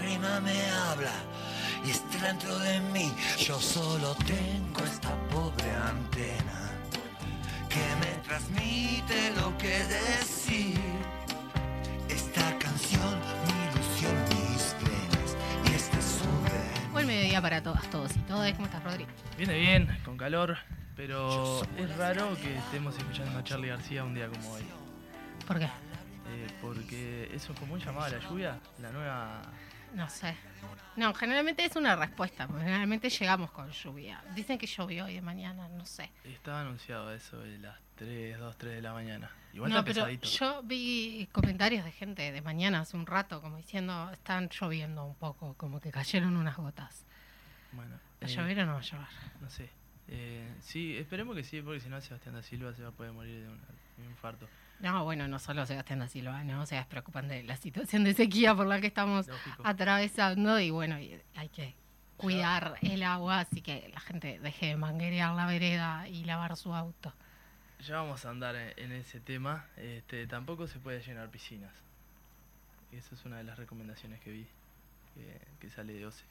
lágrima me habla y está dentro de mí. Yo solo tengo esta pobre antena que me transmite lo que decir. Esta canción, mi ilusión, mis penas y este sube. Buen mediodía para todas, todos y todas. ¿Cómo estás, Rodri? Viene bien, con calor, pero es raro que estemos escuchando a Charlie García un día como hoy. ¿Por qué? Eh, porque eso es como un llamado a la lluvia, la nueva... No sé. No, generalmente es una respuesta, generalmente llegamos con lluvia. Dicen que llovió hoy de mañana, no sé. Estaba anunciado eso de las 3, 2, 3 de la mañana. Igual no, está pero pesadito. yo vi comentarios de gente de mañana hace un rato, como diciendo, están lloviendo un poco, como que cayeron unas gotas. Bueno, ¿Va a eh, llover o no va a llover? no sé. Eh, sí, esperemos que sí, porque si no Sebastián da Silva se va a poder morir de un, de un infarto. No, bueno, no solo Sebastián da Silva, ¿no? O sea, es preocupante la situación de sequía por la que estamos Lógico. atravesando y bueno, hay que cuidar el agua, así que la gente deje de manguerear la vereda y lavar su auto. Ya vamos a andar en, en ese tema. Este, tampoco se puede llenar piscinas. Y Esa es una de las recomendaciones que vi, que, que sale de OCE.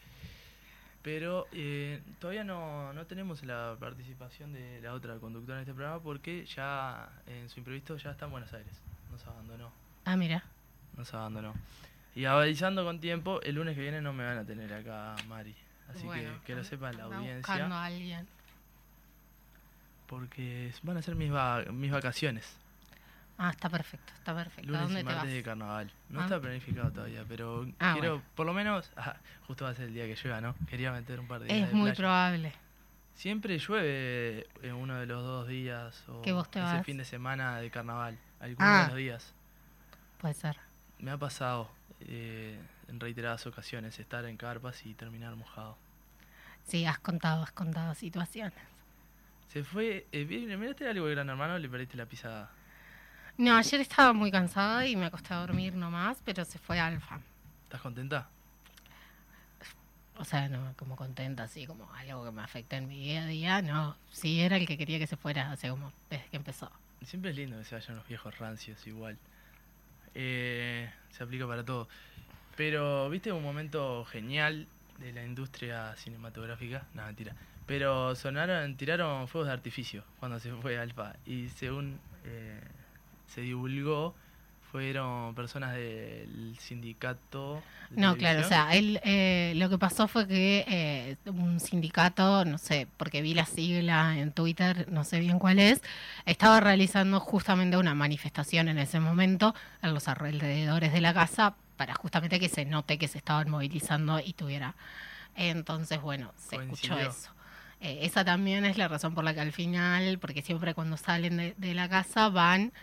Pero eh, todavía no, no tenemos la participación de la otra conductora en este programa porque ya en su imprevisto ya está en Buenos Aires. Nos abandonó. Ah, mira. Nos abandonó. Y avisando con tiempo, el lunes que viene no me van a tener acá, Mari. Así Bueno, que que lo sepa la audiencia. buscando a alguien. Porque van a ser mis, va- mis vacaciones. Ah, está perfecto, está perfecto. ¿A Lunes dónde y te vas? martes de carnaval. No Ah. está planificado todavía, pero Ah, quiero, bueno. por lo menos, ah, justo va a ser el día que llueva, ¿no? Quería meter un par de días Es de muy playa. probable. Siempre llueve en uno de los dos días o Que vos te ese vas. fin de semana de carnaval. Alguno de los días. Puede ser. Me ha pasado eh, en reiteradas ocasiones estar en carpas y terminar mojado. Sí, has contado, has contado situaciones. Se fue, eh, ¿miraste algo de Gran Hermano o le perdiste la pisada? No, ayer estaba muy cansada y me acosté a dormir nomás, pero se fue Alfa. ¿Estás contenta? O sea, no, como contenta, así como algo que me afecta en mi día a día, no. Sí, era el que quería que se fuera, hace como desde que empezó. Siempre es lindo que se vayan los viejos rancios igual. Eh, se aplica para todo. Pero, ¿viste un momento genial de la industria cinematográfica? No, mentira. Pero sonaron, tiraron fuegos de artificio cuando se fue Alfa. Y según eh, se divulgó, fueron personas del sindicato. de No, claro, o sea, él, eh, lo que pasó fue que eh, un sindicato, no sé, porque vi la sigla en Twitter, no sé bien cuál es, estaba realizando justamente una manifestación en ese momento en los alrededores de la casa para justamente que se note que se estaban movilizando y tuviera. Entonces, bueno, se escuchó eso. Eh, esa también es la razón por la que al final, porque siempre cuando salen de, de la casa van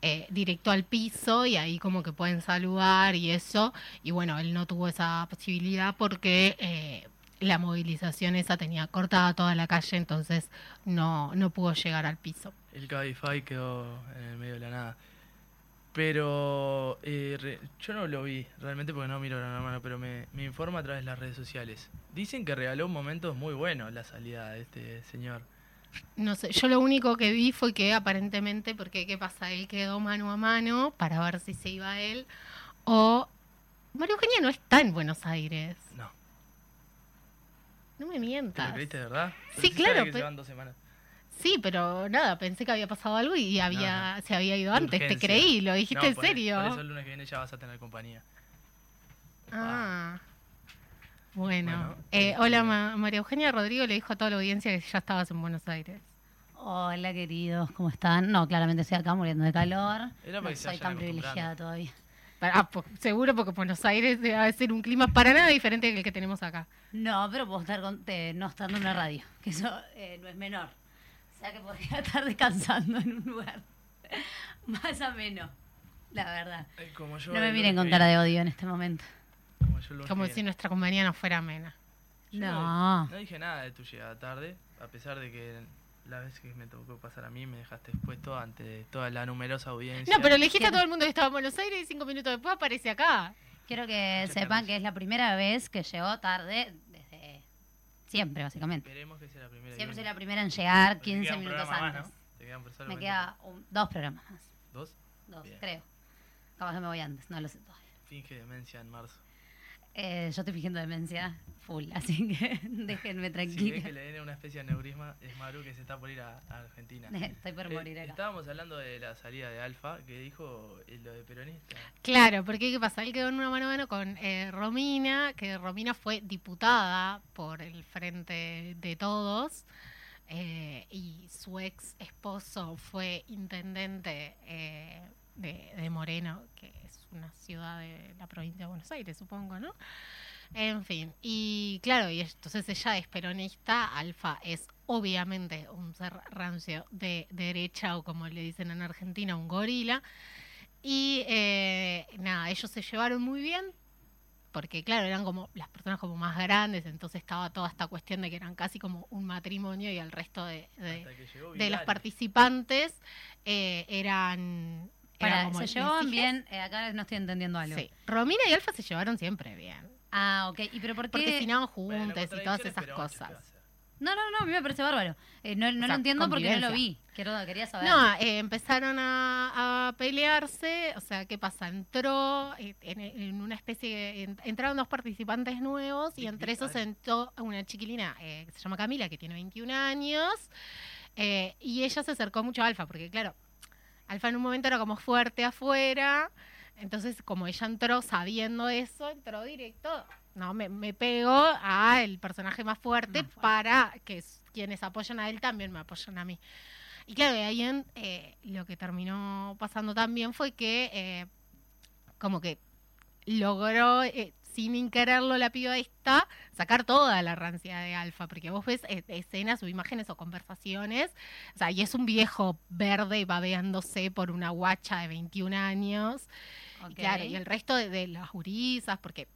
eh, directo al piso y ahí como que pueden saludar y eso. Y bueno, él no tuvo esa posibilidad porque eh, la movilización esa tenía cortada toda la calle, entonces no, no pudo llegar al piso. El Cabify quedó en el medio de la nada. Pero eh, yo no lo vi realmente porque no miro Gran Hermano, pero me, me informa a través de las redes sociales. Dicen que regaló momentos muy buenos la salida de este señor. No sé, yo lo único que vi fue que aparentemente, porque ¿qué pasa? Él quedó mano a mano para ver si se iba él o... María Eugenia no está en Buenos Aires. No. No me ¿Te mientas. lo creíste de verdad? Sí, Pero claro, que pe- se van dos semanas. Sí, pero nada, pensé que había pasado algo y había No, se había ido antes. Te creí, lo dijiste No, en serio. Por eso el lunes que viene ya vas a tener compañía. Ah. Bueno, Bueno, eh, este- hola Ma- María Eugenia Rodrigo le dijo a toda la audiencia que ya estabas en Buenos Aires. Hola queridos, ¿cómo están? No, claramente estoy acá muriendo de calor. Era para no soy tan privilegiada todavía. Ah, po- seguro porque Buenos Aires debe ser un clima para nada diferente que el que tenemos acá. No, pero puedo estar con, eh, no estando en una radio, que eso eh, no es menor. O sea que podría estar descansando en un lugar más ameno, la verdad. Como yo No me miren con cara de odio en este momento. Como, yo si nuestra compañía no fuera amena. Yo No. No dije nada de tu llegada tarde, a pesar de que la vez que me tocó pasar a mí me dejaste expuesto ante toda la numerosa audiencia. No, pero le dijiste a todo el mundo que estaba en Buenos Aires y cinco minutos después aparece acá. Quiero que Muchas sepan gracias. que es la primera vez que llegó tarde desde siempre, básicamente. Esperemos que sea la primera. Siempre soy la primera en llegar Porque 15 queda un minutos más, antes. ¿no? Te quedan Me queda un- dos programas más. ¿Dos? Dos, Bien. creo. Capaz que me voy antes, no lo sé todavía. Finge demencia en marzo. Eh, yo estoy fingiendo demencia full, así que déjenme Si ves tranquila. que le den una especie de neurisma, es Maru que se está por ir a, a Argentina. Estoy por Eh, morir acá. estábamos hablando de la salida de Alfa, que dijo eh, lo de peronista. Claro, porque ¿qué pasa? Él quedó en una mano a mano con eh, Romina, que Romina fue diputada por el Frente de Todos, eh, y su ex esposo fue intendente eh, de, de Moreno, que es una ciudad de la provincia de Buenos Aires, supongo, ¿no? En fin, y claro, y entonces ella es peronista, Alfa es obviamente un ser rancio de derecha o como le dicen en Argentina, un gorila. Y eh, nada, ellos se llevaron muy bien, porque claro, eran como las personas como más grandes, entonces estaba toda esta cuestión de que eran casi como un matrimonio y el resto de, de- los participantes eh, eran... Para, ¿Se llevaban bien? Eh, acá no estoy entendiendo algo. Sí. Romina y Alfa se llevaron siempre bien, Ah, ok. ¿Y pero por qué? porque cenaban Bueno, juntos y todas esas pero ¿qué va a cosas. No, no, no, a mí me parece bárbaro. Eh, no no O sea, lo entiendo porque no lo vi. Quiero, quería saber. No, eh, empezaron a, a pelearse, o sea, ¿qué pasa? Entró en, en una especie, de- en- entraron dos participantes nuevos y entre esos entró una chiquilina eh, que se llama Camila, que tiene 21 años, eh, y ella se acercó mucho a Alfa, porque claro, Alfa en un momento era como fuerte afuera, entonces como ella entró sabiendo eso, entró directo, no, me, me pegó a el personaje más fuerte Más fuerte. para que quienes apoyan a él también me apoyen a mí. Y claro, de ahí en, eh, lo que terminó pasando también fue que eh, como que logró, eh, sin quererlo la piba esta, sacar toda la rancia de Alfa, porque vos ves eh, escenas o imágenes o conversaciones, o sea, y es un viejo verde babeándose por una guacha de 21 años, y claro, y el resto de, de las gurisas, porque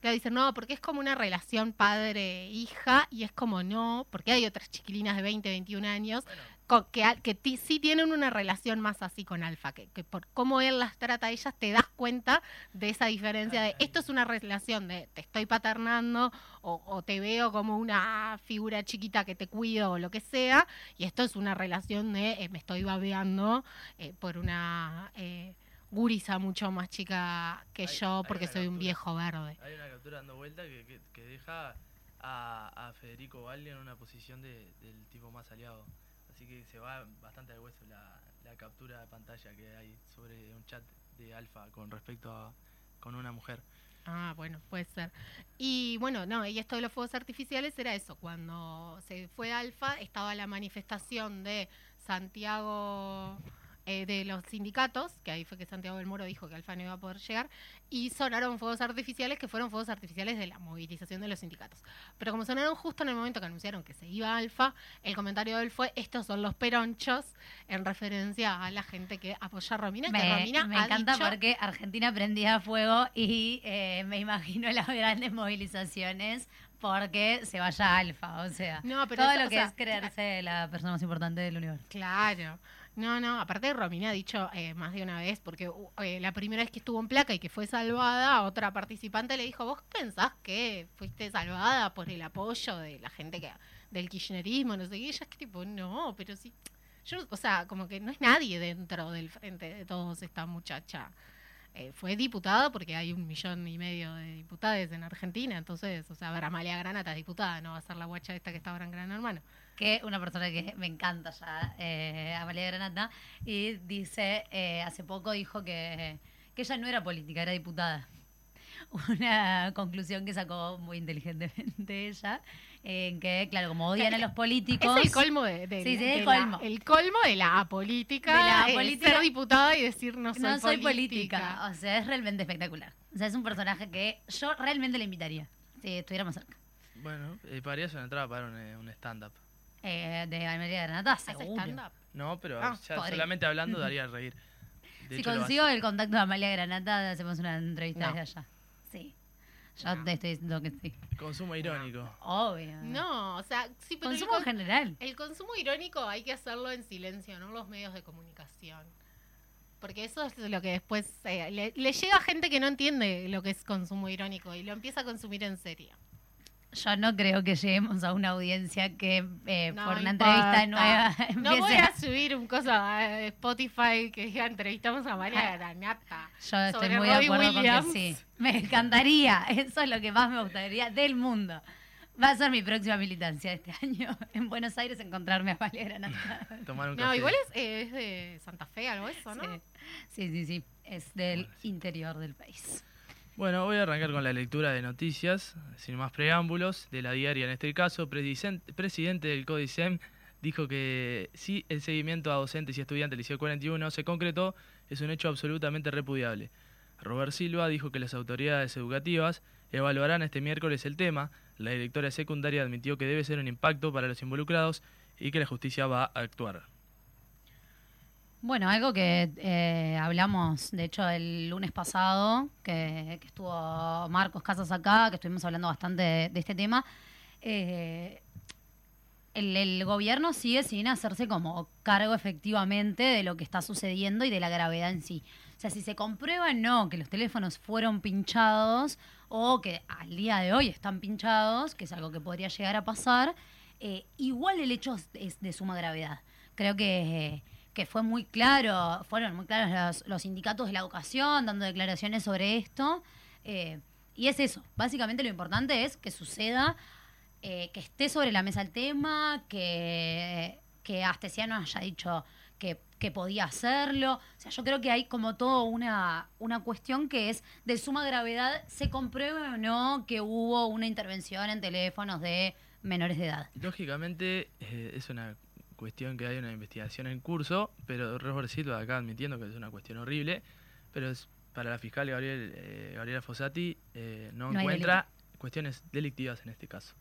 claro, dicen, no, porque es como una relación padre-hija, y es como no, porque hay otras chiquilinas de 20, 21 años Bueno, co- que, que ti- sí tienen una relación más así con Alfa, que, que por cómo él las trata a ellas te das cuenta de esa diferencia de esto es una relación de te estoy paternando o, o te veo como una figura chiquita que te cuido o lo que sea, y esto es una relación de eh, me estoy babeando eh, por una eh, gurisa mucho más chica que Hay- yo porque soy un viejo verde. hay una captura dando vuelta que, que- que deja a, a Federico Valli en una posición de- del tipo más aliado. Así que se va bastante al hueso la, la captura de pantalla que hay sobre un chat de Alfa con respecto a con una mujer. Ah, bueno, puede ser. Y bueno, no, y esto de los fuegos artificiales era eso. Cuando se fue Alfa, estaba la manifestación de Santiago eh, de los sindicatos, que ahí fue que Santiago del Moro dijo que Alfa no iba a poder llegar, y sonaron fuegos artificiales que fueron fuegos artificiales de la movilización de los sindicatos. Pero como sonaron justo en el momento que anunciaron que se iba Alfa, el comentario de él fue, estos son los peronchos, en referencia a la gente que apoya a Romina, que Me, Romina me ha encanta dicho- porque Argentina prendía fuego y eh, me imagino las grandes movilizaciones porque se vaya Alfa. O sea, No, pero todo eso, lo o que sea, es creerse la persona más importante del universo. Claro. No, no, aparte Romina ha dicho eh, más de una vez, porque uh, eh, la primera vez que estuvo en placa y que fue salvada, otra participante le dijo, ¿vos pensás que fuiste salvada por el apoyo de la gente que del kirchnerismo? No sé qué, ella es que tipo, no, pero sí, yo, o sea, como que no es nadie dentro del frente de todos esta muchacha. Eh, fue diputada porque hay un millón y medio de diputados en Argentina, entonces, o sea, Amalia Granata es diputada, no va a ser la guacha esta que está ahora en Gran Hermano. Que una persona que me encanta ya, eh, Amalia Granata, y dice, eh, hace poco dijo que, que ella no era política, era diputada. Una conclusión que sacó muy inteligentemente ella, en que, claro, como odian a los políticos... Es el colmo de, de- Sí, sí, de el la- colmo. el colmo de la apolítica. De la es política. Ser diputada y decir no soy, no soy política. política. O sea, es realmente espectacular. O sea, es un personaje que yo realmente le invitaría, si estuviéramos cerca. Bueno, eh, pagaría una entrada para un, eh, un stand-up. Eh, de Amalia Granata, ¿Hace seguro. stand-up? No, pero Ah, ya podría. solamente hablando daría a reír. De Si hecho, consigo el contacto de Amalia Granata, hacemos una entrevista No. desde allá. Sí. Yo No. te estoy diciendo que sí. Consumo irónico. Obvio. No, o sea, sí, pero el, Consumo con- en general. el consumo irónico hay que hacerlo en silencio, no en los medios de comunicación. Porque eso es lo que después eh, le, le llega a gente que no entiende lo que es consumo irónico y lo empieza a consumir en serio. Yo no creo que lleguemos a una audiencia que eh, No por una importa. entrevista nueva No voy a subir un cosa a Spotify que diga entrevistamos a María Granata. Yo estoy muy de acuerdo Williams. con que sí. Me encantaría. Eso es lo que más me gustaría del mundo. Va a ser mi próxima militancia este año. En Buenos Aires encontrarme a Amalia Granata. Tomar un No, igual es, eh, es de Santa Fe, algo eso, ¿no? Sí. sí, sí, sí. Es del interior del país. Bueno, voy a arrancar con la lectura de noticias, sin más preámbulos, de la diaria en este caso. Presidente del CODICEM dijo que si el seguimiento a docentes y estudiantes del Liceo 41 se concretó, es un hecho absolutamente repudiable. Robert Silva dijo que las autoridades educativas evaluarán este miércoles el tema. La directora secundaria admitió que debe ser un impacto para los involucrados y que la justicia va a actuar. Bueno, algo que eh, hablamos, de hecho, el lunes pasado, que, estuvo Marcos Casas acá, que estuvimos hablando bastante de, este tema, eh, el, gobierno sigue sin hacerse como cargo efectivamente de lo que está sucediendo y de la gravedad en sí. O sea, si se comprueba no que los teléfonos fueron pinchados o que al día de hoy están pinchados, que es algo que podría llegar a pasar, eh, igual el hecho es, de suma gravedad. Creo que, que fue muy claro, fueron muy claros los, los sindicatos de la educación dando declaraciones sobre esto. eh, y es eso, básicamente lo importante es que suceda, eh, que esté sobre la mesa el tema, que, que Astesiano haya dicho que, que podía hacerlo. O sea, yo creo que hay como todo una, una cuestión que es de suma gravedad, se compruebe o no que hubo una intervención en teléfonos de menores de edad. Lógicamente eh, es una cuestión que hay una investigación en curso, pero Robert Silva acá admitiendo que es una cuestión horrible, pero es para la fiscal Gabriel, eh, Gabriela Fossati eh, no, encuentra cuestiones delictivas en este caso.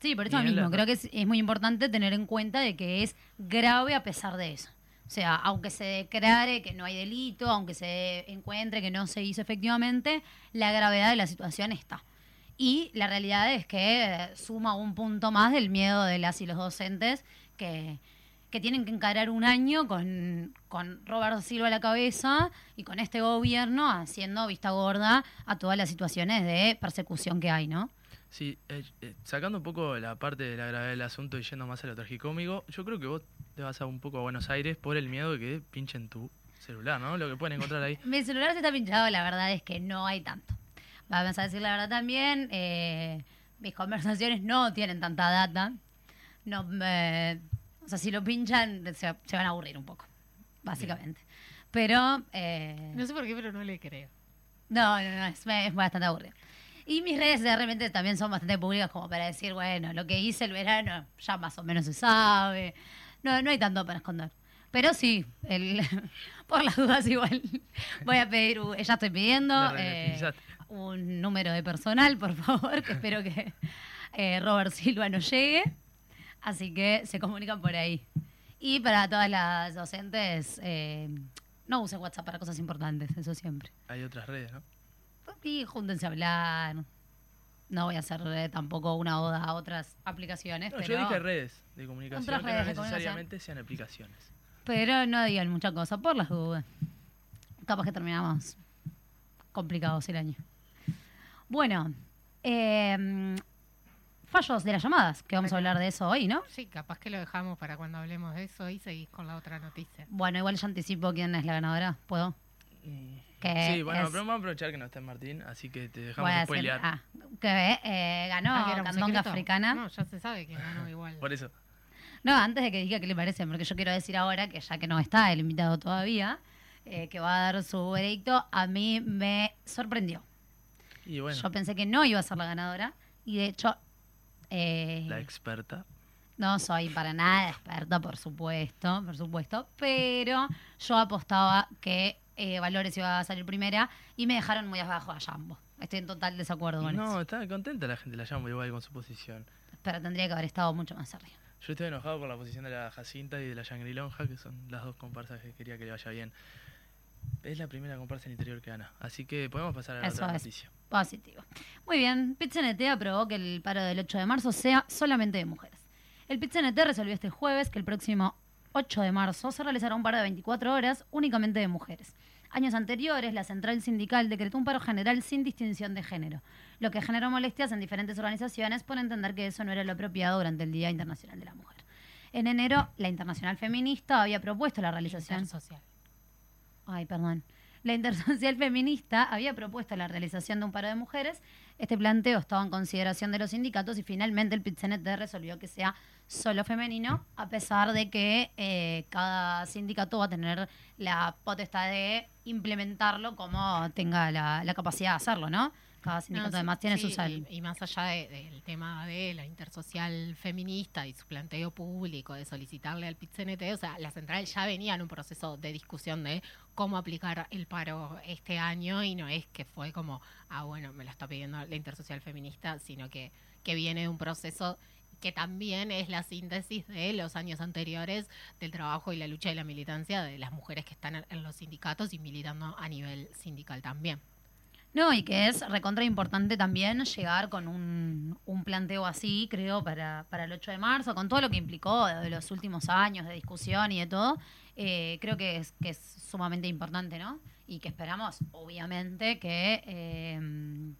Sí, por eso mismo, la- creo que es, es muy importante tener en cuenta de que es grave a pesar de eso. O sea, aunque se declare que no hay delito, aunque se encuentre que no se hizo efectivamente, la gravedad de la situación está. Y la realidad es que eh, suma un punto más del miedo de las y los docentes que, que tienen que encarar un año con, con Roberto Silva a la cabeza y con este gobierno haciendo vista gorda a todas las situaciones de persecución que hay, ¿no? Sí, eh, eh, sacando un poco la parte de la gravedad del asunto y yendo más a lo tragicómico, yo creo que vos te vas a un poco a Buenos Aires por el miedo de que pinchen tu celular, ¿no? Lo que pueden encontrar ahí. Mi celular se está pinchado, la verdad es que no hay tanto. Vamos a decir la verdad también, eh, mis conversaciones no tienen tanta data. No, me- o sea, si lo pinchan, se, se van a aburrir un poco, básicamente. Pero, eh, No sé por qué, pero no le creo. no, no, no, es, es bastante aburrido. Y mis redes de repente también son bastante públicas como para decir, bueno, lo que hice el verano ya más o menos se sabe. No, no hay tanto para esconder. Pero sí, el, por las dudas igual. Voy a pedir, u- ya estoy pidiendo eh, un número de personal, por favor, que espero que eh, Robert Silva no llegue. Así que se comunican por ahí. Y para todas las docentes, eh, no usen WhatsApp para cosas importantes, eso siempre. Hay otras redes, ¿no? Y júntense a hablar. No voy a hacer eh, tampoco una oda a otras aplicaciones, No, pero, yo dije redes de comunicación Otras que redes no de comunicación. necesariamente sean aplicaciones. pero no digan mucha cosa por las dudas. Capaz que terminamos complicados el año. Bueno, eh, fallos de las llamadas, que vamos a hablar de eso hoy, ¿no? Sí, capaz que lo dejamos para cuando hablemos de eso y seguís con la otra noticia. Bueno, igual ya anticipo quién es la ganadora. ¿Puedo? Sí, bueno, es- pero vamos a aprovechar que no está Martín, así que te dejamos decir- spoilear. ah, que eh, ganó Ah, Candonga. Africana. No, ya se sabe que ganó igual. Por eso. No, antes de que diga qué le parece, porque yo quiero decir ahora que ya que no está el invitado todavía, eh, que va a dar su veredicto, a mí me sorprendió. Y bueno, Yo pensé que no iba a ser la ganadora y de hecho eh, la experta. no soy para nada experta, por supuesto, por supuesto, pero yo apostaba que eh, Valores iba a salir primera y me dejaron muy abajo a Jambo. Estoy en total desacuerdo con No, eso. está contenta la gente, la llamo igual con su posición. Pero tendría que haber estado mucho más arriba. Yo estoy enojado con la posición de la Jacinta y de la Shangri Lonja, que son las dos comparsas que quería que le vaya bien. Es la primera comparsa en interior que gana. Así que podemos pasar a la Eso otra es. noticia. Positivo. Muy bien, PITCNT aprobó que el paro del 8 de marzo sea solamente de mujeres. El PITCNT resolvió este jueves que el próximo 8 de marzo se realizará un paro de 24 horas únicamente de mujeres. Años anteriores, la central sindical decretó un paro general sin distinción de género, lo que generó molestias en diferentes organizaciones por entender que eso no era lo apropiado durante el Día Internacional de la Mujer. En enero, la Internacional Feminista había propuesto la realización social. Ay, perdón. La Intersocial Feminista había propuesto la realización de un paro de mujeres. Este planteo estaba en consideración de los sindicatos y finalmente el PITCNT resolvió que sea solo femenino, a pesar de que eh, cada sindicato va a tener la potestad de implementarlo como tenga la, la capacidad de hacerlo, ¿no? Cada sindicato No, sí, además tiene sí, su sal. y, y más allá de- del tema de la intersocial feminista y su planteo público de solicitarle al PITCNT, o sea, la central ya venía en un proceso de discusión de cómo aplicar el paro este año y no es que fue como, ah, bueno, me lo está pidiendo la intersocial feminista, sino que, que viene de un proceso que también es la síntesis de los años anteriores del trabajo y la lucha y la militancia de las mujeres que están en los sindicatos y militando a nivel sindical también. No, y que es recontra importante también llegar con un, un planteo así, creo, para, para el 8 de marzo, con todo lo que implicó de los últimos años de discusión y de todo. eh, creo que es, que es sumamente importante, ¿no? Y que esperamos, obviamente, que, eh,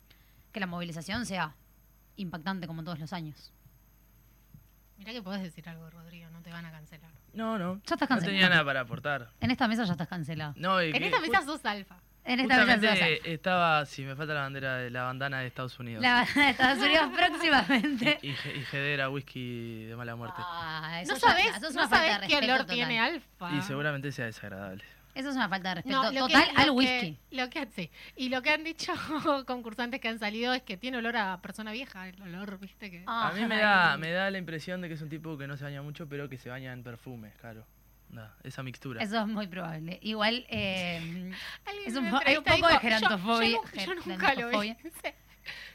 que la movilización sea impactante como todos los años. Mirá que podés decir algo, Rodrigo, no te van a cancelar. No, no. Ya estás No tenía cancelado. nada para aportar. En esta mesa ya estás cancelado. No, y En que- esta mesa sos alfa. En esta justamente estaba, si me falta la bandera de la bandana de Estados Unidos. La bandera de Estados Unidos próximamente. Y, y, y Hedera whisky de mala muerte. Ah, eso No ya- sabés, eso es no sabés qué olor total. tiene alfa. Y seguramente sea desagradable. Eso es una falta de respeto No, lo que- total lo al que- whisky. lo que, sí. Y lo que han dicho concursantes que han salido es que tiene olor a persona vieja, el olor, viste que... Ah, A mí me da, me da la impresión de que es un tipo que no se baña mucho, pero que se baña en perfumes, claro. Esa mixtura. Eso es muy probable. Igual eh, es un, hay un poco de dijo, gerantofobia. Yo, yo, yo nunca lo vi.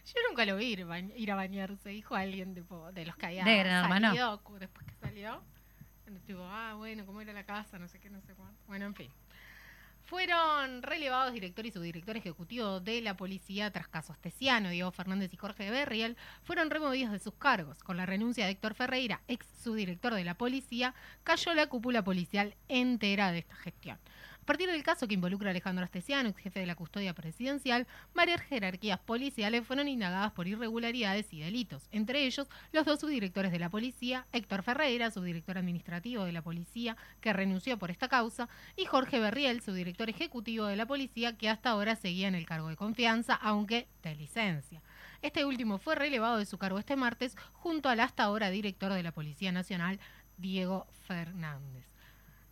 Yo nunca lo vi ir, bañ- ir a bañarse, dijo alguien tipo, de los que había De salido después que salió. Tipo, ah, bueno, cómo era la casa, no sé qué, no sé cuánto. Bueno, en fin. Fueron relevados director y subdirector ejecutivo de la policía tras casos Tesiano, Diego Fernández y Jorge Berriel, fueron removidos de sus cargos. Con la renuncia de Héctor Ferreira, ex subdirector de la policía, cayó la cúpula policial entera de esta gestión. A partir del caso que involucra a Alejandro Astesiano, ex jefe de la custodia presidencial, varias jerarquías policiales fueron indagadas por irregularidades y delitos, entre ellos los dos subdirectores de la policía, Héctor Ferreira, subdirector administrativo de la policía, que renunció por esta causa, y Jorge Berriel, subdirector ejecutivo de la policía, que hasta ahora seguía en el cargo de confianza, aunque de licencia. Este último fue relevado de su cargo este martes junto al hasta ahora director de la Policía Nacional, Diego Fernández.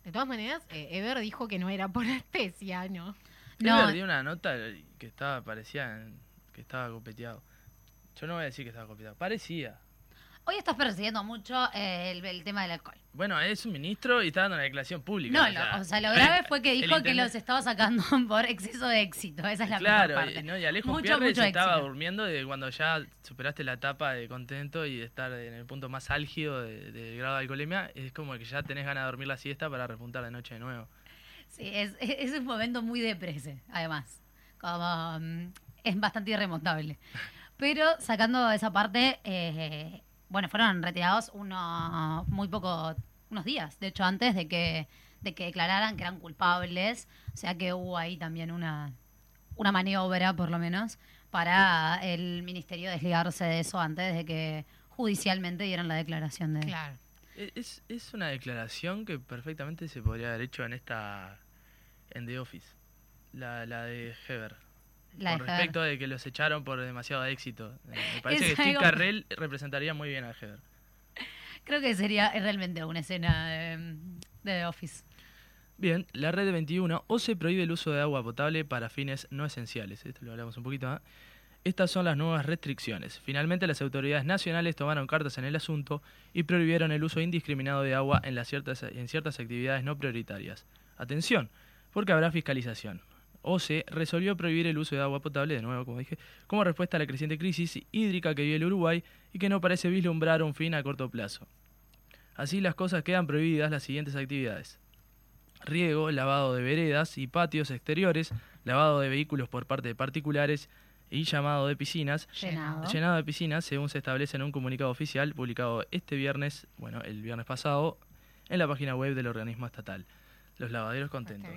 De todas maneras, eh, Eber dijo que no era por Astesiano. No. No. dio una nota que estaba, parecía que estaba copeteado. Yo no voy a decir que estaba copeteado. Parecía. Hoy estás persiguiendo mucho eh, el, el tema del alcohol. Bueno, es un ministro y está dando una declaración pública. No, lo- o sea, lo grave fue que dijo que los estaba sacando por exceso de éxito. Esa es la Claro, parte. y, no, y Alejo Mucho, Pierre mucho se estaba durmiendo de cuando ya superaste la etapa de contento y de estar en el punto más álgido de- del grado de alcoholemia. Es como que ya tenés ganas de dormir la siesta para repuntar de noche de nuevo. Sí, es, es es un momento muy deprese, además. Como, mm, es bastante irremontable. Pero sacando esa parte, eh, bueno, fueron retirados unos muy poco, unos días, de hecho, antes de que, de que declararan que eran culpables. O sea que hubo ahí también una, una maniobra, por lo menos, para el ministerio desligarse de eso antes de que judicialmente dieran la declaración de... Claro. E- Es, es una declaración que perfectamente se podría haber hecho en esta. en The Office. La, la de Heber. La de con respecto de que los echaron por demasiado éxito. Eh, Me parece Es que Steve Carrell representaría muy bien a Heber. Creo que sería realmente una escena de, de The Office. Bien, la red 21 o se prohíbe el uso de agua potable para fines no esenciales. Esto lo hablamos un poquito. ¿eh? Estas son las nuevas restricciones. Finalmente, las autoridades nacionales tomaron cartas en el asunto y prohibieron el uso indiscriminado de agua en, las ciertas, en ciertas actividades no prioritarias. Atención, porque habrá fiscalización. OCE resolvió prohibir el uso de agua potable, de nuevo, como dije, como respuesta a la creciente crisis hídrica que vive el Uruguay y que no parece vislumbrar un fin a corto plazo. Así las cosas quedan prohibidas las siguientes actividades riego, lavado de veredas y patios exteriores, lavado de vehículos por parte de particulares y llamado de piscinas. Llenado. Llenado de piscinas, según se establece en un comunicado oficial publicado este viernes, bueno, el viernes pasado, en la página web del organismo estatal. Los lavaderos contentos.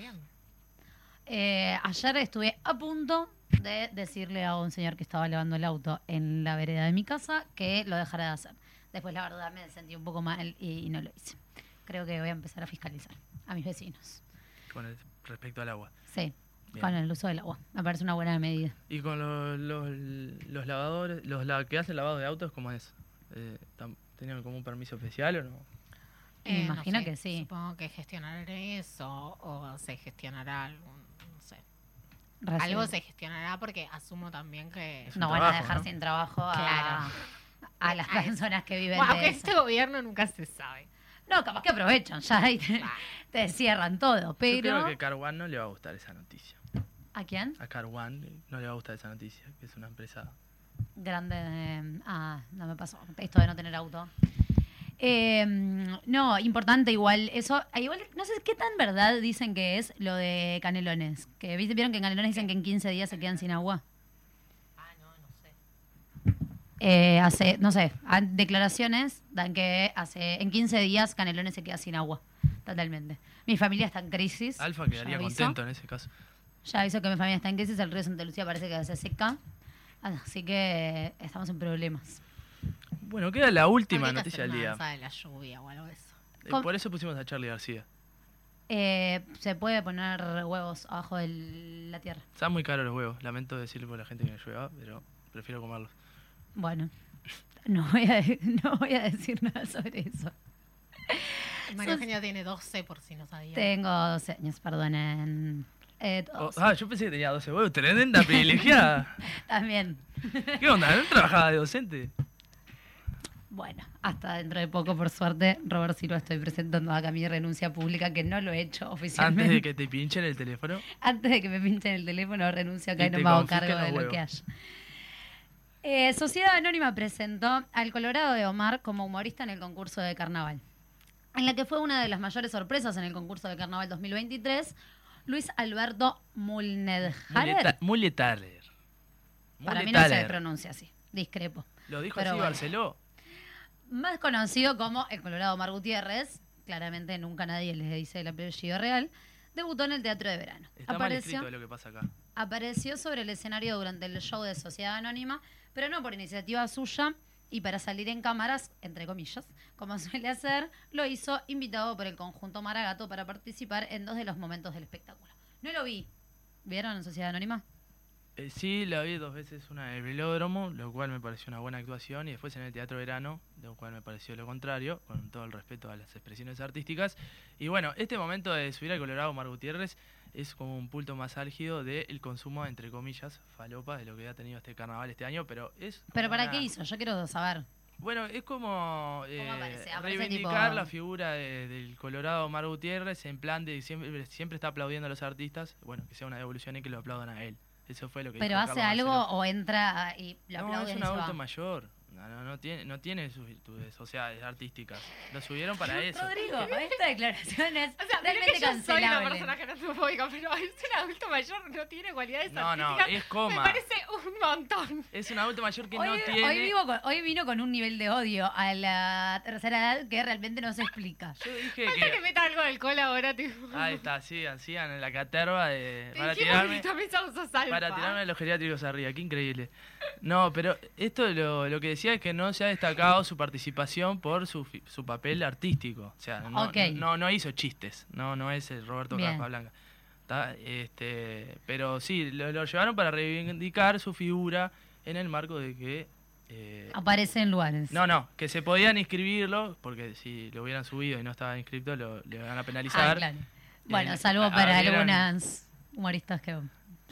Eh, ayer estuve a punto de decirle a un señor que estaba lavando el auto en la vereda de mi casa que lo dejara de hacer. Después, la verdad, me sentí un poco mal y, no lo hice. Creo que voy a empezar a fiscalizar a mis vecinos. Con el- respecto al agua. Sí, Bien. con el uso del agua. Me parece una buena medida. Y con los, los, los lavadores, los la- que hacen lavado de autos, ¿cómo es? Eh, ¿Tenían como un permiso especial o no? Me Eh, no imagino sé, que sí. Supongo que gestionarán eso o se gestionará algún. Recién- Algo se gestionará porque asumo también que... No van a dejar ¿no? sin trabajo a, Claro. a las A eso. personas que viven Bueno, de aunque eso. este gobierno nunca se sabe. No, capaz que aprovechan ya y te, te cierran todo. Yo Pero. creo que a Carwan no le va a gustar esa noticia. ¿A quién? A Carwan no le va a gustar esa noticia, que es una empresa Grande. eh, ah, no me pasó. Esto de no tener auto. Eh, no, importante igual. Eso, ah, igual, no sé qué tan verdad dicen que es lo de Canelones. Que ¿viste? vieron que en Canelones dicen que en 15 días se quedan sin agua. Ah, no, no sé. Eh, hace, no sé, declaraciones dan que hace en 15 días Canelones se queda sin agua. Totalmente. Mi familia está en crisis. Alfa quedaría contento en ese caso. Ya aviso que mi familia está en crisis, el río Santa Lucía parece que se seca. Así que estamos en problemas. Bueno, queda la última noticia del día. danza de la lluvia o algo de eso. Eh, por eso pusimos a Charlie García. Eh, se puede poner huevos abajo de la tierra. Están muy caros los huevos. Lamento decirle por la gente que no llueva, pero prefiero comerlos. Bueno, no voy a, no voy a decir nada sobre eso. María Sos- Eugenia tiene 12 por si no sabía. Tengo 12 años, perdonen. Eh, Oh, 12. ah, yo pensé que tenía 12 huevos. Tremenda privilegiada. También. ¿Qué onda? ¿No trabajaba de docente? Bueno, hasta dentro de poco, por suerte, Robert Silva estoy presentando acá mi renuncia pública, que no lo he hecho oficialmente. Antes de que te pinchen el teléfono. Antes de que me pinchen el teléfono, renuncio acá Y y, no me hago cargo de lo que haya. Eh, Sociedad Anónima presentó al Colorado de Omar como humorista en el concurso de carnaval. En la que fue una de las mayores sorpresas en el concurso de carnaval 2023, Luis Alberto Mulnedjarer. Mulletaler. Para mí no se pronuncia así, discrepo. Lo dijo pero así bueno. Barceló. Más conocido como el Colorado Omar Gutiérrez, claramente nunca nadie le dice el apellido real, debutó en el Teatro de Verano. Está mal escrito de lo que pasa acá. apareció sobre el escenario durante el show de Sociedad Anónima, pero no por iniciativa suya y para salir en cámaras, entre comillas, como suele hacer, lo hizo invitado por el conjunto Maragato para participar en dos de los momentos del espectáculo. No lo vi. ¿Vieron en Sociedad Anónima? Eh, sí, la vi dos veces, una en el velódromo, lo cual me pareció una buena actuación, y después en el Teatro Verano, lo cual me pareció lo contrario, con todo el respeto a las expresiones artísticas. Y bueno, este momento de subir al Colorado Mar Gutiérrez es como un punto más álgido del consumo, entre comillas, falopa, de lo que ha tenido este carnaval este año, pero es... ¿Pero para una- qué hizo? Yo quiero saber. Bueno, es como eh, aparece? Aparece reivindicar tipo- la figura de- del Colorado Mar Gutiérrez en plan de siempre, siempre está aplaudiendo a los artistas, bueno, que sea una devolución y que lo aplaudan a él. Eso fue lo que Pero dijo hace Carlos algo Marcelo. o entra y lo No, aplauden es un adulto mayor. No, no, no tiene, no tiene sus virtudes sociales, artísticas. Lo subieron para eso. Rodrigo, esta declaración es O sea, realmente que yo soy una persona gerontofóbica, pero es un adulto mayor, no tiene cualidades No, no, artísticas. es coma. Me parece un montón. Es un adulto mayor que Hoy, no hoy tiene. vivo con- hoy vino con un nivel de odio a la tercera edad que realmente no se explica. Yo dije Falta que que. meta algo del cola ahora, tipo. Ahí está, sí, hacían en la caterva de. Te Para que tirarme. Para tirarme de los geriátricos arriba, qué increíble. No, pero esto lo, lo que decía es que no se ha destacado su participación por su, su papel artístico. O sea, no, no, no hizo chistes, no, no es el Roberto. Está, Este, pero sí, lo, lo llevaron para reivindicar su figura en el marco de que... eh, Aparece en lugares. no, no, que se podían inscribirlo, porque si lo hubieran subido y no estaba inscrito, lo, le van a Ah, penalizar. claro. Bueno, Eh, salvo para algunas humoristas que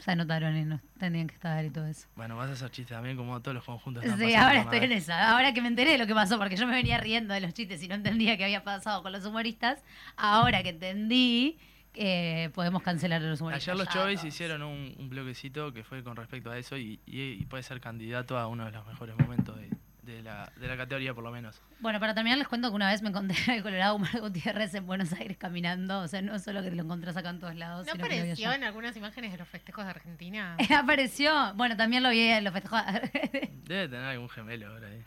se anotaron y no tenían que estar y todo eso. Bueno, vas a hacer chistes también como todos los conjuntos. están Sí, ahora estoy en esa. Ahora que me enteré de lo que pasó, porque yo me venía riendo de los chistes y no entendía qué había pasado con los humoristas, ahora que entendí, eh, podemos cancelar a los humoristas. Ayer los ya todos. hicieron un, un bloquecito que fue con respecto a eso y, y- y puede ser candidato a uno de los mejores momentos de, de la, de la categoría, por lo menos. Bueno, para terminar les cuento que una vez me encontré al Colorado Humar Gutiérrez en Buenos Aires caminando. O sea, no solo que te lo encontrás acá en todos lados. ¿No apareció en algunas imágenes de los festejos de Argentina? Apareció. Bueno, también lo vi en los festejos. Debe tener algún gemelo ahora ahí.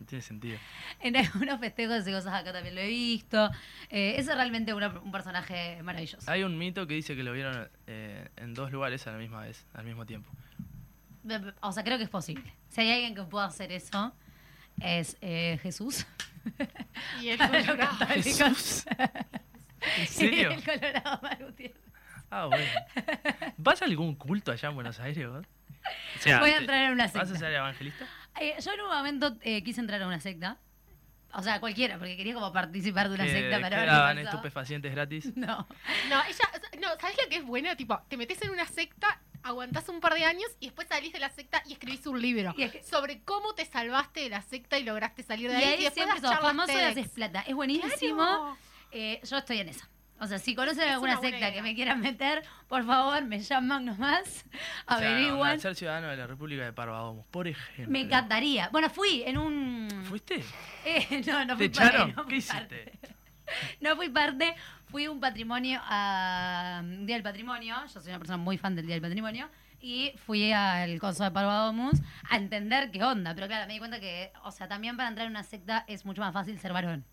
No tiene sentido. en algunos festejos y cosas acá también lo he visto. Eh, es realmente una- un personaje maravilloso. Hay un mito que dice que lo vieron eh, en dos lugares a la misma vez, al mismo tiempo. O sea, creo que es posible. Si hay alguien que pueda hacer eso, es eh, Jesús. Y el Colorado. Jesús. ¿En serio? el Colorado Humar Gutiérrez. Ah, bueno. ¿Vas a algún culto allá en Buenos Aires? O sea, Voy a entrar en una ¿Vas a secta. ser evangelista? Eh, yo en un momento eh, quise entrar a una secta. O sea, cualquiera, porque quería como participar de una ¿Que- secta que para ver qué daban pasaba. estupefacientes gratis? No. No, ella, no, ¿sabes lo que es buena? Tipo, te metes en una secta, aguantás un par de años y después salís de la secta y escribís un libro Y es que- sobre cómo te salvaste de la secta y lograste salir Y de ahí. ahí después siempre famoso y TEDx. haces plata. Es buenísimo. Claro. Eh, yo estoy en esa. O sea, si conocen Es alguna secta que me quieran meter, por favor, me llaman nomás, O sea, averiguan. onda, ser ciudadano de la República de Parvadamos, por ejemplo. me encantaría. Bueno, fui en un... ¿Fuiste? Eh, no, no fui ¿Te parte, echaron? no ¿Qué fui hiciste? parte. No fui parte, fui un patrimonio a un Día del Patrimonio, yo soy una persona muy fan del Día del Patrimonio, y fui al coso de Parvadomus a entender qué onda, pero claro, me di cuenta que, o sea, también para entrar en una secta es mucho más fácil ser varón.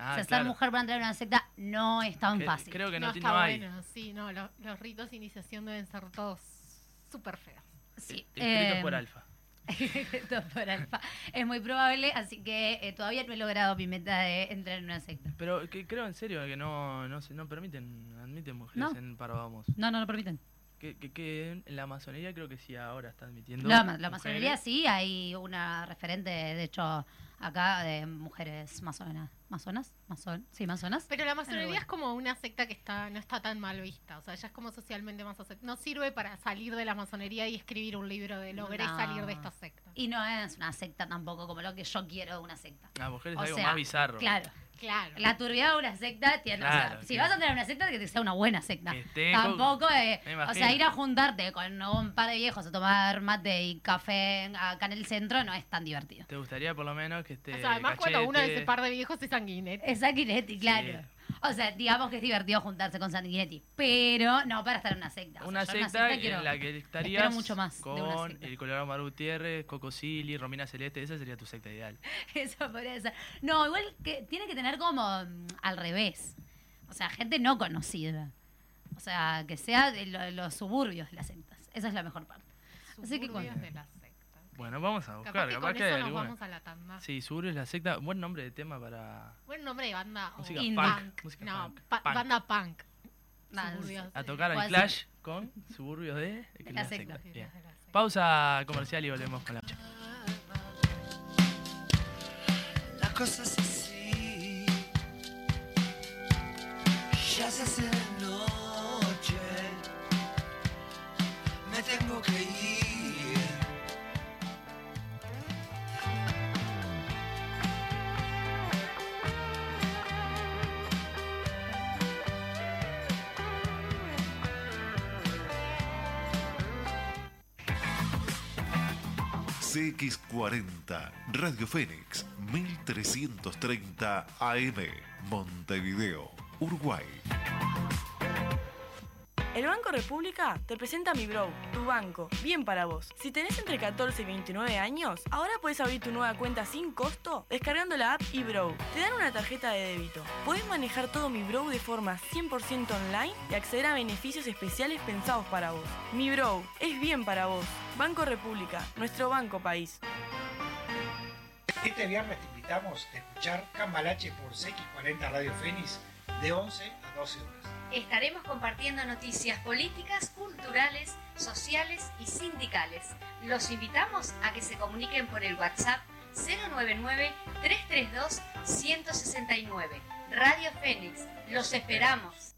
Ah, o sea, claro. ser mujer para entrar en una secta no es tan Que- fácil. Creo que no, está no hay. bueno, sí, no, lo- los ritos de iniciación deben ser todos súper feos. Sí, Escritos eh, por Alfa. por alfa. Es muy probable, así que eh, todavía no he logrado mi meta de entrar en una secta. Pero que creo en serio que no, no, se- no permiten, admiten mujeres No. en Parvadamos. No, no lo permiten. Que, que, que la masonería creo que sí ahora está admitiendo. La, la masonería sí, hay una referente, de hecho, acá de mujeres masonas. ¿Masonas? Mason, sí, masonas. Pero la masonería bueno. es como una secta que está no está tan mal vista. O sea, ya es como socialmente más aceptada. No sirve para salir de la masonería y escribir un libro de logré No. salir de esta secta. Y no es una secta tampoco como lo que yo quiero de una secta. La mujer es O algo sea, más bizarro. Claro, Claro. la turbiedad de una secta tiene. o sea, Claro, si vas a entrar a una secta, que sea una buena secta. Tampoco, eh, o sea, ir a juntarte con un par de viejos a tomar mate y café acá en el centro no es tan divertido. ¿Te gustaría por lo menos que esté o sea, además cuando uno de ese par de viejos es sanguinetti. Es Sanguinetti, claro. O sea, digamos que es divertido juntarse con Sanguinetti, pero no para estar en una secta. O sea, Una secta, quiero- en la que estarías mucho más con el Colorado Mar Gutiérrez, Coco Silly, Romina Celeste, esa sería tu secta ideal. Eso podría ser. No, igual que tiene que tener como mm, al revés. O sea, gente no conocida. O sea, que sea de lo- los suburbios de las sectas. Esa es la mejor parte. Así que de. Bueno, vamos a buscar, Capaz que capaz con que eso nos alguna. vamos a la tanda. Sí, Suburbios la secta, buen nombre de tema para Buen nombre de banda. o Música Indie. punk, música no, punk, pa- punk. banda punk. Nada, Suburbios a tocar al Clash con Suburbios de, De la secta. Bien. la secta. Pausa comercial y volvemos con la La cosa es así. Ya se hace CX40, Radio Fénix, 1330 AM, Montevideo, Uruguay. El Banco República te presenta Mi Bro, tu banco, bien para vos. Si tenés entre 14 y 29 años, ahora puedes abrir tu nueva cuenta sin costo descargando la app eBrow. Te dan una tarjeta de débito. Podés manejar todo Mi Bro de forma 100% online y acceder a beneficios especiales pensados para vos. Mi Bro, es bien para vos. Banco República, nuestro banco país. Este viernes te invitamos a escuchar Cambalache por CX40 Radio Fénix de 11 a 12 horas. Estaremos compartiendo noticias políticas, culturales, sociales y sindicales. Los invitamos a que se comuniquen por el WhatsApp 099-332-169. Radio Fénix, los esperamos.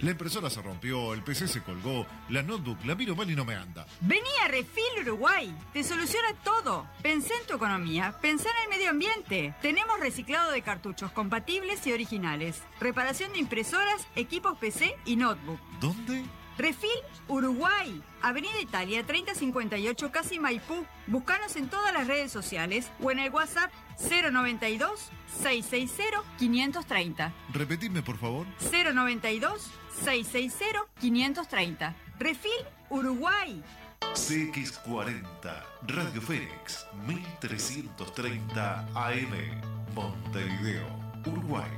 La impresora se rompió, el PC se colgó, la notebook la miro mal y no me anda. Vení a Refil Uruguay, te soluciona todo. Pensé en tu economía, pensé en el medio ambiente. Tenemos reciclado de cartuchos compatibles y originales, reparación de impresoras, equipos PC y notebook. ¿Dónde? Refil Uruguay, Avenida Italia 3058 Casi Maipú. Búscanos en todas las redes sociales o en el WhatsApp 092 660 530. Repetime, por favor. 092 660 530. Refil Uruguay. CX40, Radio Fénix, 1330 AM, Montevideo, Uruguay.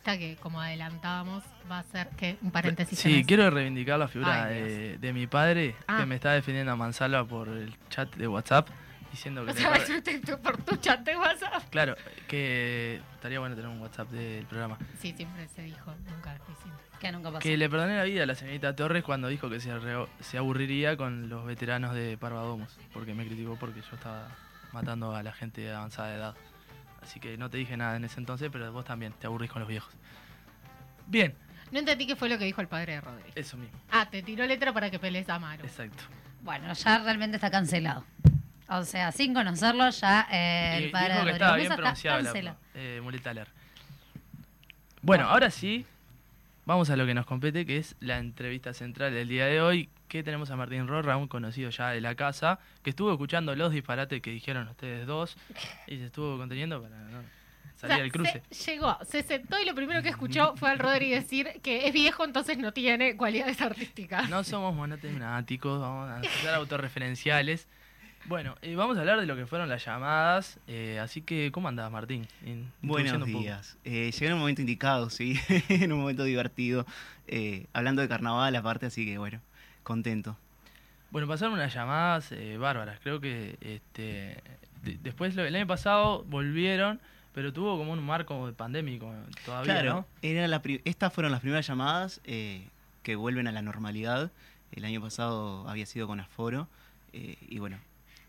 Entrevista que, como adelantábamos, va a ser que un paréntesis. Sí, tenés. quiero reivindicar la figura Ay, de, de mi padre Ah. que me está defendiendo a mansalva por el chat de WhatsApp diciendo que O sea, padre- por tu chat de WhatsApp. claro que estaría bueno tener un WhatsApp del programa Sí, siempre se dijo, nunca. Que nunca pasó. que le perdoné la vida a la señorita Torres cuando dijo que se, arre- se aburriría con los veteranos de Parvadomos porque me criticó porque yo estaba matando a la gente de avanzada edad así que no te dije nada en ese entonces pero vos también te aburrís con los viejos bien No entendí qué fue lo que dijo el padre de Rodríguez. eso mismo Ah, te tiró letra para que pelees a Maru. exacto Bueno, ya realmente está cancelado. O sea, sin conocerlo, ya eh, el padre dijo de que estaba bien pronunciado la eh, muleta leer. Bueno, ahora sí, vamos a lo que nos compete, que es la entrevista central del día de hoy, que tenemos a Martín Rorra, un conocido ya de la casa, que estuvo escuchando los disparates que dijeron ustedes dos y se estuvo conteniendo para no O salir sea, al cruce. se- llegó, se sentó y lo primero que escuchó fue al Rodríguez decir que es viejo, entonces no tiene cualidades artísticas. No somos monotemáticos, vamos a ser autorreferenciales. Bueno, eh, vamos a hablar de lo que fueron las llamadas, eh, así que, ¿cómo andás, Martín? In- Buenos días. Eh, llegué en un momento indicado, sí, en un momento divertido, eh, hablando de carnaval aparte, así que bueno, contento. Bueno, pasaron unas llamadas eh, bárbaras. Creo que este de- después lo- el año pasado volvieron, pero tuvo como un marco pandémico todavía, claro, ¿no? era la pri- estas fueron las primeras llamadas eh, que vuelven a la normalidad. El año pasado había sido con aforo eh, y bueno,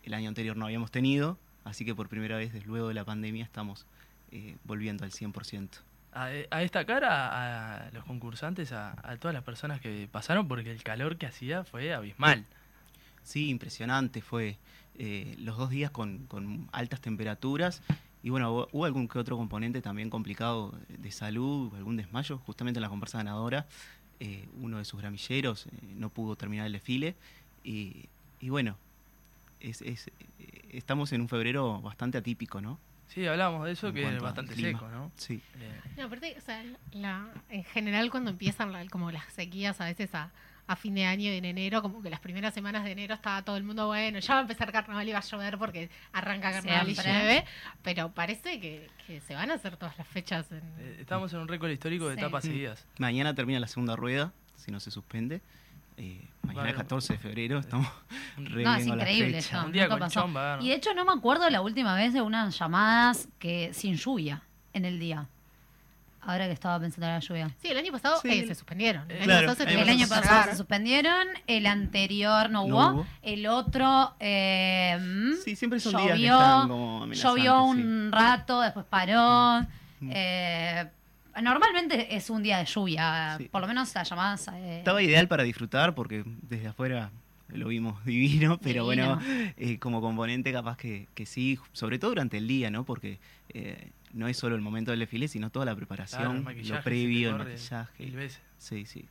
el año anterior no habíamos tenido, así que por primera vez desde luego de la pandemia estamos eh, volviendo al 100%. a, a destacar a, a los concursantes, a, a todas las personas que pasaron, porque el calor que hacía fue abismal. Sí, impresionante. Fue los dos días con, con altas temperaturas. Y bueno, hubo, algún que otro componente también complicado de salud, algún desmayo. Justamente en la comparsa ganadora, eh, uno de sus gramilleros eh, no pudo terminar el desfile. Y, y bueno, es, es, eh, estamos en un febrero bastante atípico, ¿no? Sí, hablábamos de eso, En que es bastante clima. seco, ¿no? Sí. Eh, No, aparte, o sea, la, en general cuando empiezan la- como las sequías a veces a, a fin de año y en enero, como que las primeras semanas de enero estaba todo el mundo bueno, ya va a empezar carnaval y va a llover porque arranca carnaval y llueve, pero parece que, que se van a hacer todas las fechas en... eh, estamos en un récord histórico de Sí. etapas Mm. seguidas. Mañana termina la segunda rueda, si no se suspende. Eh, mañana Bueno. 14 de febrero, estamos re No, es increíble. fecha. yo, Un día con pasó. chomba, ¿no? Y de hecho no me acuerdo la última vez de unas llamadas que sin lluvia en el día. Ahora que estaba pensando en la lluvia. Sí, el año pasado Sí. eh, se suspendieron. El año Claro, pasado se el año pasado suspendieron, el anterior no No hubo, hubo. el otro eh, Sí, siempre son días que llovió, están como llovió sí. un rato, después paró. Mm. eh, normalmente es un día de lluvia, Sí. por lo menos las llamadas. eh, Estaba ideal para disfrutar porque desde afuera lo vimos divino, pero Divino. bueno, eh, como componente capaz que, que sí, sobre todo durante el día, ¿no? Porque eh, no es solo el momento del desfile, sino toda la preparación, Claro, lo previo, el maquillaje. mil veces. Sí, sí.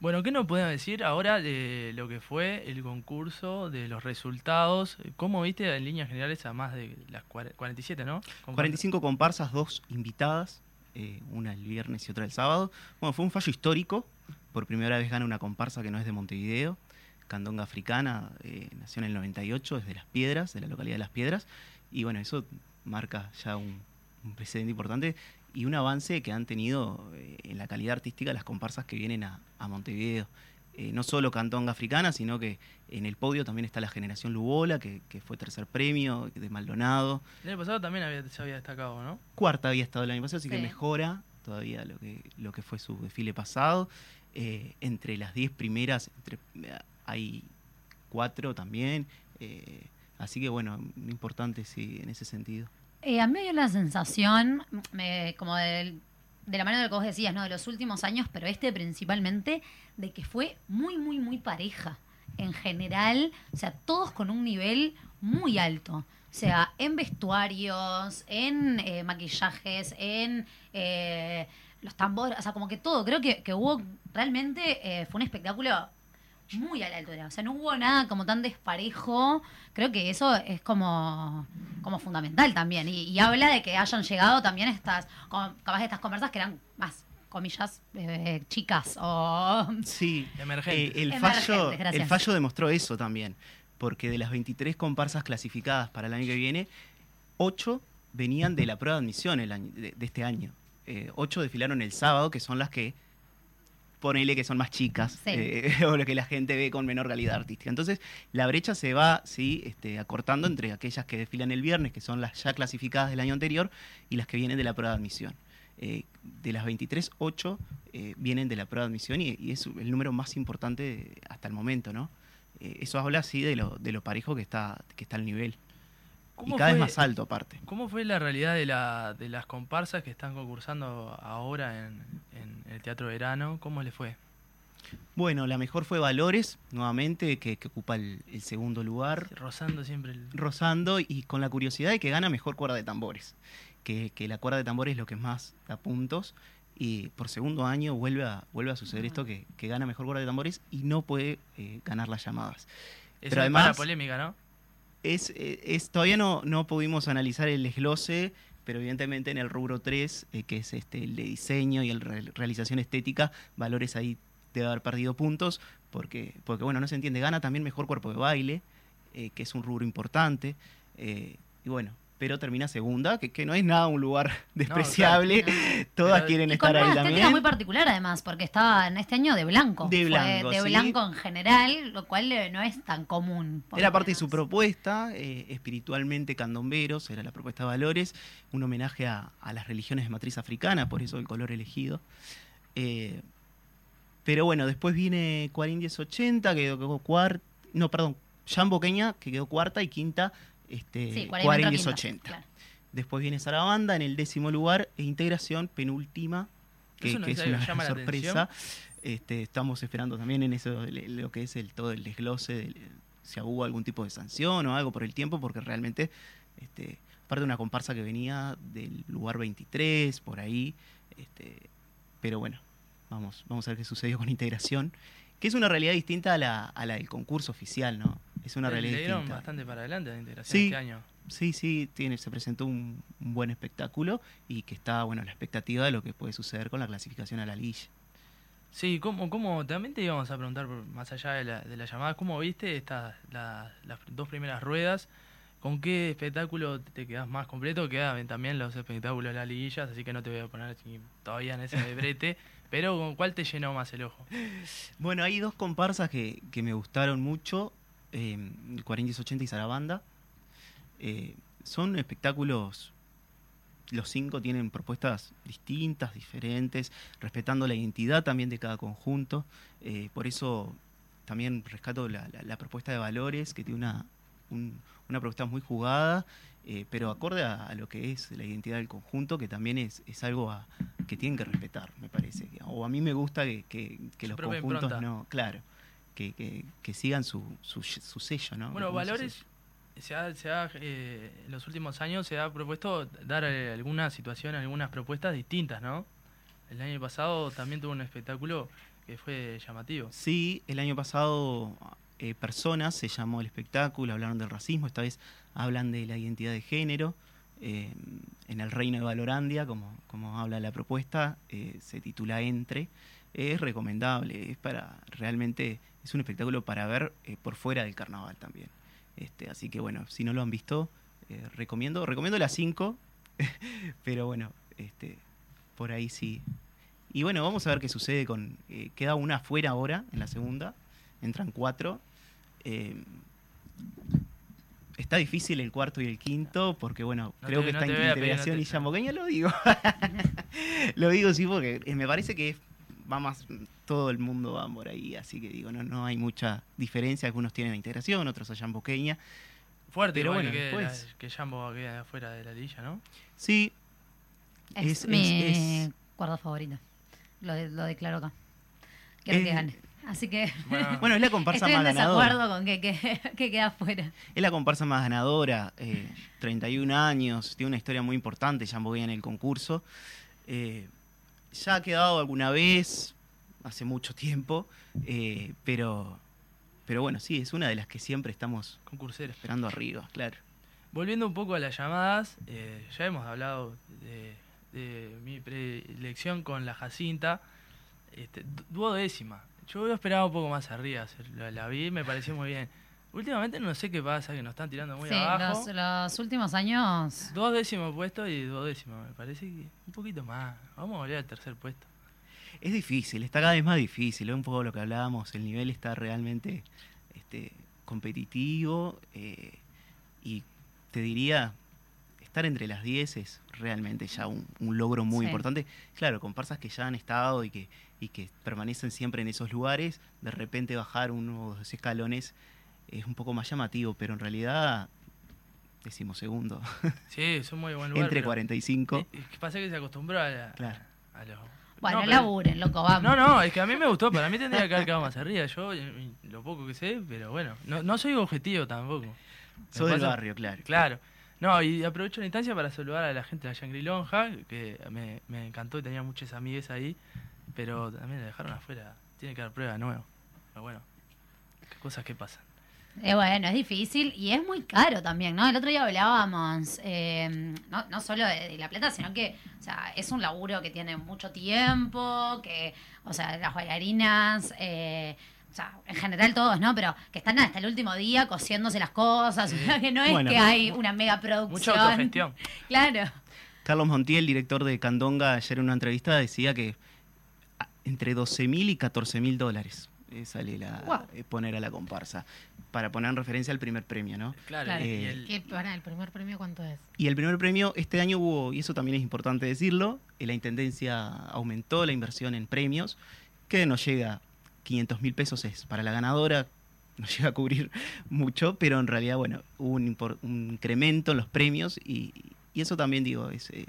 Bueno, ¿qué nos podemos decir ahora de lo que fue el concurso, de los resultados? ¿Cómo viste en líneas generales a más de las cuare- 47, no? Con 45 comparsas, dos invitadas, eh, una el viernes y otra el sábado. Bueno, fue un fallo histórico. Por primera vez gana una comparsa que no es de Montevideo. Candonga Africana, eh, nació en el 98, es de Las Piedras, de la localidad de Las Piedras. Y bueno, eso marca ya un, un precedente importante y un avance que han tenido eh, en la calidad artística las comparsas que vienen a, a Montevideo. Eh, no solo Cantonga Africana, sino que en el podio también está la generación Lubola, que, que fue tercer premio, de Maldonado. El año pasado también había, se había destacado, ¿no? Cuarta había estado el año pasado, así que mejora todavía lo que, lo que fue su desfile pasado. Eh, entre las 10 primeras entre- hay cuatro también. eh, así que bueno, importante sí, en ese sentido. Eh, a mí me dio la sensación, me- como del- de la manera de lo que vos decías, ¿no? De los últimos años, pero este principalmente, de que fue muy, muy, muy pareja. En general, o sea, todos con un nivel muy alto. O sea, en vestuarios, en eh, maquillajes, en eh, los tambores, o sea, como que todo. Creo que, que hubo realmente, eh, fue un espectáculo muy a la altura. O sea, no hubo nada como tan desparejo. Creo que eso es como, como fundamental también. Y, y habla de que hayan llegado también estas, como, capaz de estas conversas que eran más, comillas, eh, chicas o... Sí, Emergentes. eh, el, fallo, el fallo demostró eso también, porque de las 23 comparsas clasificadas para el año que viene, 8 venían de la prueba de admisión el año- de, de este año. Eh, 8 desfilaron el sábado, que son las que ponele que son más chicas Sí. eh, o lo que la gente ve con menor calidad artística. Entonces, la brecha se va sí, este, acortando entre aquellas que desfilan el viernes, que son las ya clasificadas del año anterior, y las que vienen de la prueba de admisión. Eh, de las 23, 8 eh, vienen de la prueba de admisión y, y es el número más importante hasta el momento, ¿no? Eso habla así de lo, de lo parejo que está, que está el nivel. Y ¿Cómo cada vez más alto aparte. ¿Cómo fue la realidad de, la, de las comparsas que están concursando ahora en, en el Teatro Verano? ¿Cómo le fue? Bueno, la mejor fue Valores, nuevamente, que, que ocupa el, el segundo lugar. Rozando siempre el... rozando y con la curiosidad de que gana mejor cuerda de tambores. Que, que la cuerda de tambores es lo que más da puntos. Y por segundo año vuelve a, vuelve a suceder esto que, que gana mejor cuerda de tambores y no puede eh, ganar las llamadas. Pero es para además- polémica, ¿no? Es, eh, es, todavía no, no pudimos analizar el desglose, pero evidentemente en el rubro 3, eh, que es este, el de diseño y el re- realización estética, Valores ahí debe haber perdido puntos, porque, porque bueno, no se entiende, gana también mejor cuerpo de baile, eh, que es un rubro importante, eh, y bueno, pero termina segunda, que, que no es nada un lugar despreciable, todas Pero- quieren Y con estar una ahí estética también. muy particular además, porque estaba en este año de blanco. De Fue blanco, de sí. blanco en general, lo cual eh, no es tan común. Era parte de su propuesta, eh, espiritualmente candomberos, era la propuesta de valores, un homenaje a, a las religiones de matriz africana, por eso el color elegido. Eh, pero bueno, después viene Cuarín 1080, que quedó cuarta, no, perdón, Jan Boqueña, que quedó cuarta, y quinta, este, Sí, Cuarín entró quinta, 1080. claro. Después viene Sarabanda en el décimo lugar e Integración penúltima, que, Eso no que es una sorpresa. Este, estamos esperando también en eso lo que es el todo el desglose, del- si hubo algún tipo de sanción o algo por el tiempo, porque realmente, este, aparte de una comparsa que venía del lugar 23, por ahí, este, pero bueno, vamos, vamos a ver qué sucedió con Integración, que es una realidad distinta a la, a la del concurso oficial, ¿no? Es una Le realidad dieron distinta. bastante para adelante la integración Sí. este año. Sí, sí, tiene, se presentó un, un buen espectáculo y que está, bueno, la expectativa de lo que puede suceder con la clasificación a la liga. Sí, ¿cómo, cómo, también te íbamos a preguntar, más allá de la, de la llamada, ¿cómo viste estas la- las dos primeras ruedas? ¿Con qué espectáculo te quedas más completo? Quedan también los espectáculos de las liguillas, así que no te voy a poner todavía en ese de brete, pero ¿con cuál te llenó más el ojo? Bueno, hay dos comparsas que, que me gustaron mucho, eh, 4080 y Sarabanda. Eh, son espectáculos, los cinco tienen propuestas distintas, diferentes, respetando la identidad también de cada conjunto. Eh, por eso también rescato la, la- la propuesta de valores, que tiene una, un- una propuesta muy jugada, eh, pero acorde a, a lo que es la identidad del conjunto, que también es, es algo a- que tienen que respetar, me parece. O a mí me gusta que, que- que Su los conjuntos impronta. no, claro, que, que- que sigan su, su, su sello, ¿no? Bueno, Valores se ha, se ha, eh, en los últimos años se ha propuesto dar eh, alguna situación, algunas propuestas distintas, ¿no? El año pasado también tuvo un espectáculo que fue llamativo. Sí, el año pasado eh, Personas se llamó el espectáculo, hablaron del racismo, esta vez hablan de la identidad de género. eh, en el reino de Valorandia, como, como habla la propuesta, eh, se titula Entre. Es recomendable, es para realmente, es un espectáculo para ver eh, por fuera del carnaval también. Este, así que bueno, si no lo han visto, eh, recomiendo, recomiendo las 5, pero bueno, este, por ahí sí. Y bueno, vamos a ver qué sucede con. eh, queda una afuera ahora, en la segunda. Entran cuatro. Eh, está difícil el cuarto y el quinto, porque bueno, No creo te- que no está pedir, integración no y Yamboqueña, lo digo. lo digo sí, porque me parece que va más. Todo el mundo va por ahí, así que digo, no, no hay mucha diferencia. Algunos tienen a integración, otros a Yamboqueña. Fuerte, Pero bueno, que, después- la- que Jambo quede afuera de la lilla, ¿no? Sí. Es, Es- mi es- favorito. Lo, de- lo declaro acá. Quiero Es- que gane. Así que. Bueno. Bueno, es la comparsa Estoy en más ganadora. desacuerdo con que, que, que queda afuera. Es la comparsa más ganadora, eh, 31 años, tiene una historia muy importante, ya en el concurso. Eh, ya ha quedado alguna vez, hace mucho tiempo, eh, pero, pero bueno, sí, es una de las que siempre estamos Concurseros. esperando arriba, claro. Volviendo un poco a las llamadas, eh, ya hemos hablado de, de mi preelección con la Jacinta, este, du- duodécima. Yo esperado un poco más arriba, la, la vi, me pareció muy bien. Últimamente no sé qué pasa, que nos están tirando muy Sí, abajo. los, los últimos años. Dos décimos puesto y duodécimo, me parece que un poquito más. Vamos a volver al tercer puesto. Es difícil, está cada vez más difícil, es un poco lo que hablábamos, el nivel está realmente este, competitivo eh, y te diría, estar entre las 10 es realmente ya un, un logro muy Sí. importante. Claro, comparsas que ya han estado y que, y que permanecen siempre en esos lugares, de repente bajar unos dos escalones es un poco más llamativo, pero en realidad decimos segundo, Sí, es un muy buen lugar. entre pero- 45. Eh, ¿Qué pasa que se acostumbró a, la- Claro. a los... Bueno, No, pero- laburen, loco, vamos. No, no, es que a mí me gustó, para mí tendría que haber quedado más arriba. Yo, lo poco que sé, pero bueno, no, no soy objetivo tampoco. Sos del barrio, claro. Claro. No, y aprovecho la instancia para saludar a la gente de la Shangri Lonja, que me, me encantó y tenía muchas amigas ahí, pero también la dejaron afuera. Tiene que dar prueba de nuevo. Pero bueno, qué cosas que pasan. Eh, bueno, es difícil y es muy caro también, ¿no? El otro día hablábamos, eh, no, no solo de, de La Plata, sino que, o sea, es un laburo que tiene mucho tiempo, que, o sea, las bailarinas, eh, o sea, en general todos, ¿no? Pero que están hasta el último día cosiéndose las cosas, o sea, que no es Bueno. que hay una mega producción. Mucha autogestión. Claro. Carlos Montiel, director de Candonga, ayer en una entrevista decía que entre 12 mil y 14 mil dólares sale la, eh, poner a la comparsa. Para poner en referencia al primer premio, ¿no? Claro, Claro. y Eh, el- ¿Qué, para, ¿El primer premio cuánto es? Y el primer premio, este año hubo, y eso también es importante decirlo, eh, la Intendencia aumentó la inversión en premios, que nos llega 500 mil pesos es para la ganadora, no llega a cubrir mucho, pero en realidad, bueno, hubo un, impor- un incremento en los premios y, y eso también, digo, es, eh,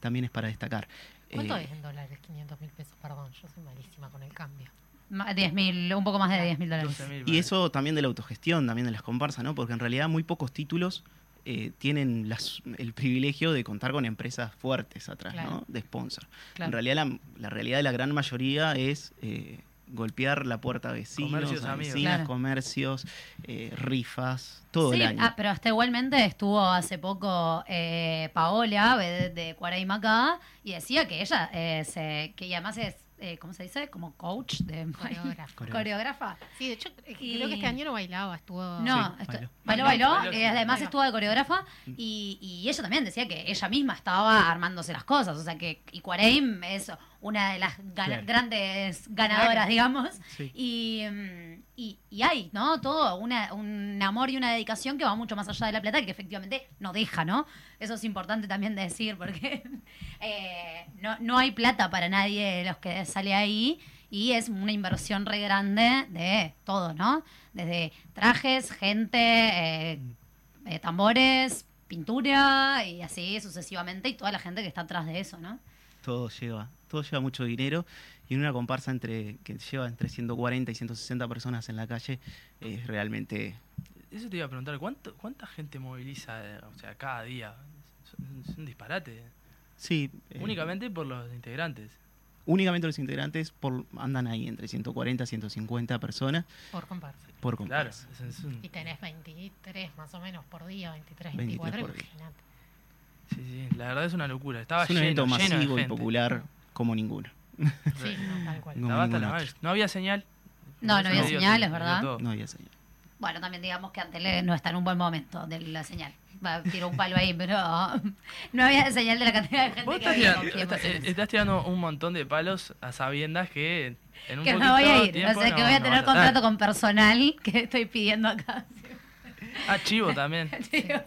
también es para destacar. ¿Cuánto Eh, es en dólares? 500 mil pesos, perdón, yo soy malísima con el cambio. Ma- 10.000, un poco más de 10.000 dólares. 12.000, Y eso también de la autogestión, también de las comparsas, ¿no? Porque en realidad muy pocos títulos eh, tienen las- el privilegio de contar con empresas fuertes atrás, Claro. ¿no? De sponsor. Claro. En realidad la, la realidad de la gran mayoría es eh, golpear la puerta a vecinos, Comercios, a amigos. vecinas, Claro. comercios, eh, rifas, todo sí, el año. ah, pero hasta igualmente estuvo hace poco eh, Paola de, de Cuaraima acá y decía que ella eh, se, que ella además es, eh, ¿cómo se dice? Como coach de Coreógrafa. coreógrafa. Sí, de hecho, eh, Y- creo que este año no bailaba, estuvo... No, Sí, bailó. bailó, Bailó, bailó, bailó, y sí. además Bailó. estuvo de coreógrafa y, y ella también decía que ella misma estaba armándose las cosas, o sea que y Cuareim es una de las Claro. grandes ganadoras, Claro. digamos, Sí. y, mm, y, y hay, ¿no? Todo una, un amor y una dedicación que va mucho más allá de la plata que efectivamente no deja, ¿no? Eso es importante también decir porque eh, no, no hay plata para nadie de los que sale ahí y es una inversión re grande de todo, ¿no? Desde trajes, gente, eh, eh, tambores, pintura y así sucesivamente y toda la gente que está atrás de eso, ¿no? Todo lleva, todo lleva mucho dinero y en una comparsa entre que lleva entre 140 y 160 personas en la calle es realmente Eso te iba a preguntar, ¿cuánto, ¿cuánta gente moviliza eh, o sea, cada día? Es un disparate. sí, eh, Únicamente por los integrantes. únicamente los integrantes por, andan ahí entre 140 y 150 personas Por comparsa. por Claro, comparsa. es, es un- Y tenés 23 más o menos por día, 23, 23 24, por día. imagínate. Sí, sí, la verdad es una locura. Estaba es un lleno, evento lleno de masivo y popular como ninguno. Sí, no, tal cual. No, Estaba hasta la. No había señal. No, no Eso había señal, es verdad. No había señal. Bueno, también digamos que Antele no está en un buen momento de la señal. Va, tiró un palo ahí, pero no había señal de la cantidad de gente Vos que estás había. tirando, estás- estás tirando un montón de palos a sabiendas que en un Que me voy a ir, tiempo o sea que no- voy a no tener a contrato con personal que estoy pidiendo acá. Ah, chivo también. Digo,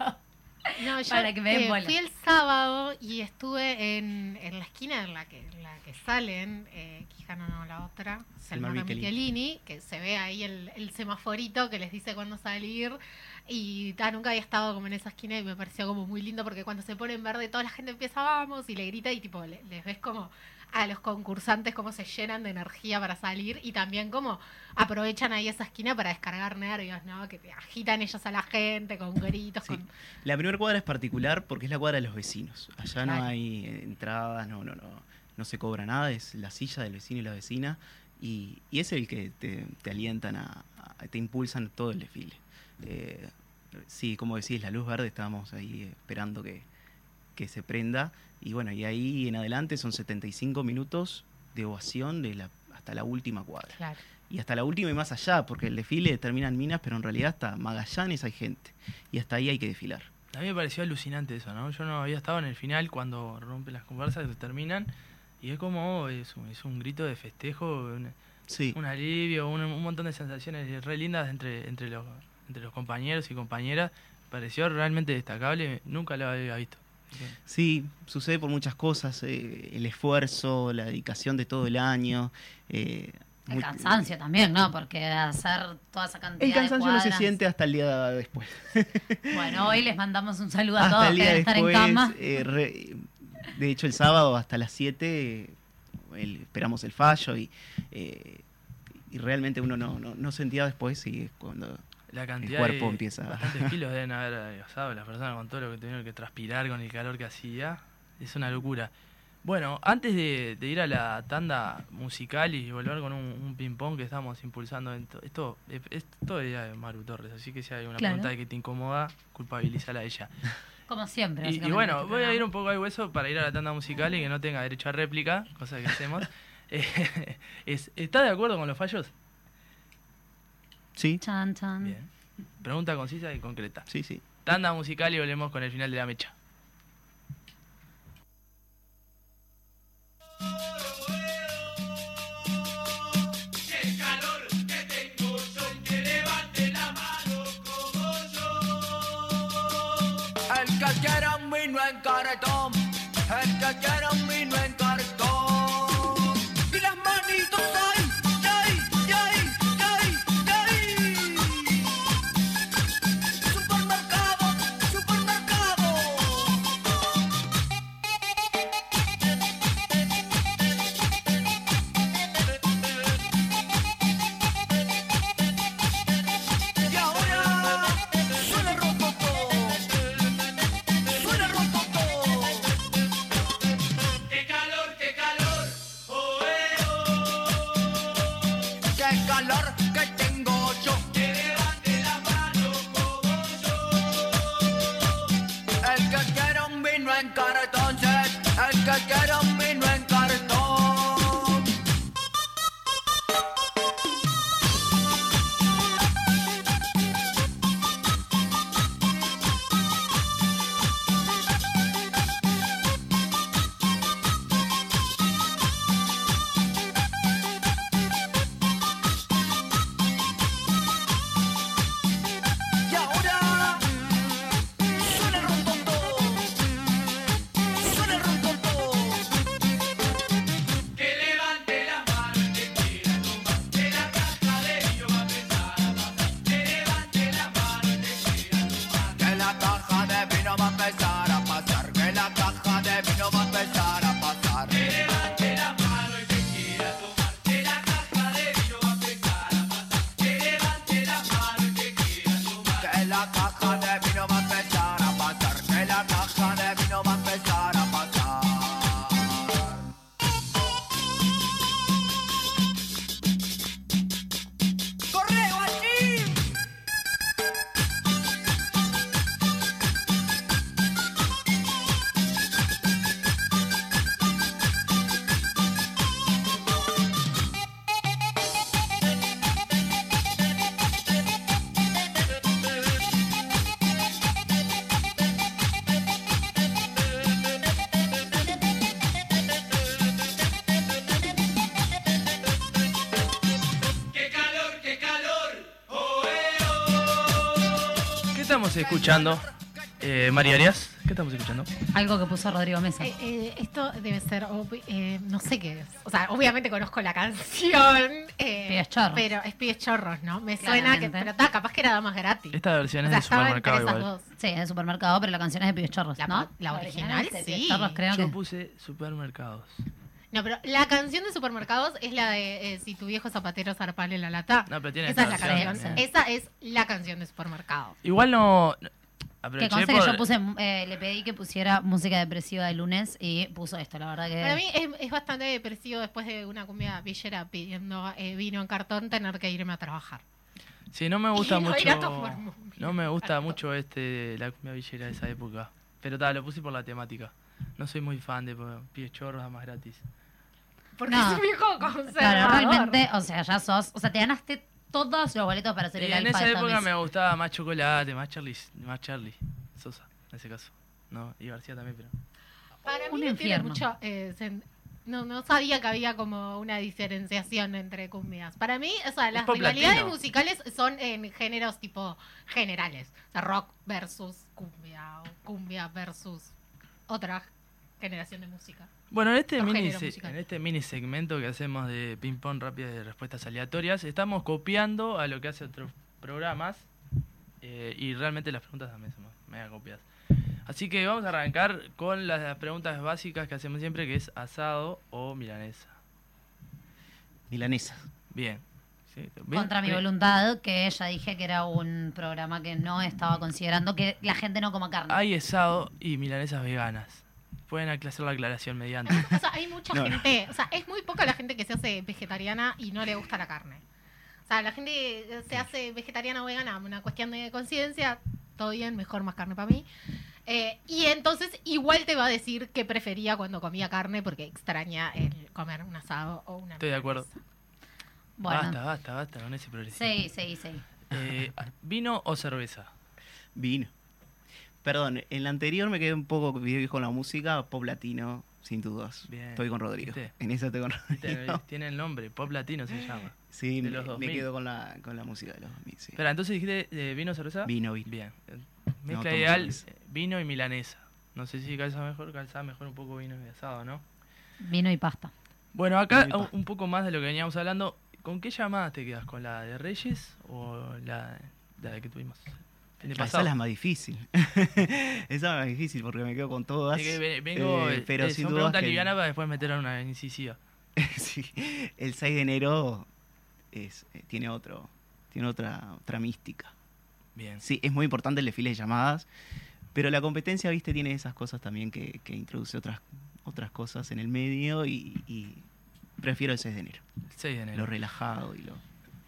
No, yo Para que me den eh, fui el sábado y estuve en, en la esquina en la que, en la que salen, eh, Quijano no la otra, Selma Michelini. Michelini, que se ve ahí el, el semaforito que les dice cuándo salir. Y ta, nunca había estado como en esa esquina y me pareció como muy lindo porque cuando se pone en verde toda la gente empieza vamos y le grita y tipo le- les ves como a los concursantes cómo se llenan de energía para salir y también como aprovechan ahí esa esquina para descargar nervios, ¿no? Que te agitan ellos a la gente con gritos, Sí. con La primera cuadra es particular porque es la cuadra de los vecinos. Allá no hay entradas, no, no, no, no se cobra nada, es la silla del vecino y la vecina y, y es el que te, te alientan a, a- te impulsan todo el desfile. Eh, sí, como decís, la luz verde estábamos ahí esperando que, que se prenda y bueno, y ahí en adelante son 75 minutos de ovación de la, hasta la última cuadra. claro. Y hasta la última y más allá, porque el desfile termina en Minas, pero en realidad hasta Magallanes hay gente. Y hasta ahí hay que desfilar. A mí me pareció alucinante eso, ¿no? Yo no había estado en el final cuando rompen las conversas, que terminan, y es como, oh, es, un, es un grito de festejo, un, Sí, un alivio, un, un montón de sensaciones re lindas entre, entre, los, entre los compañeros y compañeras. Pareció realmente destacable, nunca lo había visto. Sí, sucede por muchas cosas. eh, el esfuerzo, la dedicación de todo el año. eh, El muy- cansancio también, ¿no? Porque hacer toda esa cantidad El cansancio de no se siente hasta el día después. Bueno, hoy les mandamos un saludo a hasta todos el que día estar después. en cama. eh, re- de hecho, el sábado hasta las 7 el- esperamos el fallo y, y realmente uno no, no, no sentía después y es cuando La cantidad cuerpo de empieza bastantes kilos deben haber gozado las personas con todo lo que tuvieron que transpirar con el calor que hacía. Es una locura. Bueno, antes de, de ir a la tanda musical y volver con un, un ping-pong que estamos impulsando, en to- esto es, es todo idea de Maru Torres, así que si hay una Claro. pregunta que te incomoda, culpabilízala a ella. Como siempre. Y, bueno, este voy a ir un poco al hueso para ir a la tanda musical y que no tenga derecho a réplica, cosa que hacemos. Eh, es, ¿Está de acuerdo con los fallos? Sí, Chan, chan. Bien. Pregunta concisa y concreta. sí, sí. Tanda musical y volvemos con el final de la mecha. El que quiera un vino en cartón, el que quiera un vino en cartón. Y las manitos ahí, ahí, escuchando? Eh, María Arias, ¿qué estamos escuchando? Algo que puso Rodrigo Mesa. Eh, eh, esto debe ser, eh, no sé qué es. O sea, obviamente conozco la canción. Eh, Pibes chorros. Pero es Pibes Chorros, ¿no? Me suena que. Claramente. Pero ta, capaz que era Damas gratis. Esta versión O es sea, de supermercado igual. dos. Sí, es de supermercado, pero la canción es de Pibes Chorros, ¿no? la original, sí. Chorros, creo Yo que. puse supermercados. No, pero la canción de supermercados es la de eh, Si tu viejo zapatero zarpale la lata. No, pero tiene Esa es la canción. eh. Esa es la canción de supermercados. Igual no. no- Que Aproveché conste que por- yo puse, eh, le pedí que pusiera música depresiva de lunes y puso esto, la verdad que... Para mí es, es bastante depresivo después de una cumbia villera pidiendo eh, vino en cartón tener que irme a trabajar. Sí, no me gusta Y no mucho. ir a tomar un No me gusta mucho este la cumbia villera de esa época. Pero tal, lo puse por la temática. No soy muy fan de pies chorros a más gratis. Porque No. es un viejo conservador. Claro, realmente, o sea, ya sos... O sea, te ganaste todos los boletos para hacer Y el en esa época me gustaba más chocolate, más Charlie, más Charlie Sosa, en ese caso. No, y García también, pero. Para mí Un no tiene infierno. mucho. eh, sen- no, no sabía que había como una diferenciación entre cumbias. Para mí, o sea, las rivalidades latino. musicales son en géneros tipo generales. O sea, rock versus cumbia o cumbia versus otra generación de música. Bueno, en este, mini en este mini segmento que hacemos de ping-pong rápidas de respuestas aleatorias, estamos copiando a lo que hace otros programas eh, y realmente las preguntas también son mega copiadas. Así que vamos a arrancar con las preguntas básicas que hacemos siempre, que es asado o milanesa. Milanesa. Bien. Sí. Contra mi voluntad, que ya dije que era un programa que no estaba considerando que la gente no coma carne. Hay asado y milanesas veganas. Pueden hacer la aclaración mediante. O sea, hay mucha No, no. gente, o sea, es muy poca la gente que se hace vegetariana y no le gusta la carne. O sea, la gente que se hace vegetariana o vegana, una cuestión de conciencia, todo bien, mejor más carne para mí. Eh, y entonces igual te va a decir que prefería cuando comía carne porque extraña el comer un asado o una Estoy de acuerdo. Bueno. Basta, basta, basta con ese progresivo. Sí, sí, sí. Eh, ¿Vino o cerveza? Vino. Perdón, en la anterior me quedé un poco viejo con la música, pop latino, sin dudas. Bien. Estoy con Rodrigo. ¿Viste? En esa estoy con Viste, Rodrigo. Tiene el nombre, pop latino se llama. Sí, de me, los me 2000. quedo con la, con la música de los 2000, sí. Espera, entonces dijiste eh, vino o cerveza? Vino, vino. Bien. No, Mezcla ideal, cerveza. eh, vino y milanesa. No sé si calza mejor, calza mejor un poco vino y asado, ¿no? Vino y pasta. Bueno, acá un poco más de lo que veníamos hablando. ¿Con qué llamada te quedas? ¿Con la de Reyes o la, la que tuvimos? De Ah, Esa es la más difícil. esa es la más difícil porque me quedo con todas. Que vengo, Eh, pero eh, sin son dudas preguntas que el- livianas para después meter a una incisiva. sí, el 6 de enero es, eh, tiene otro tiene otra otra mística. Bien. Sí, es muy importante el desfile de llamadas, pero la competencia, viste, tiene esas cosas también que, que introduce otras otras cosas en el medio y, y prefiero el 6 de enero. El 6 de enero. Lo relajado y lo...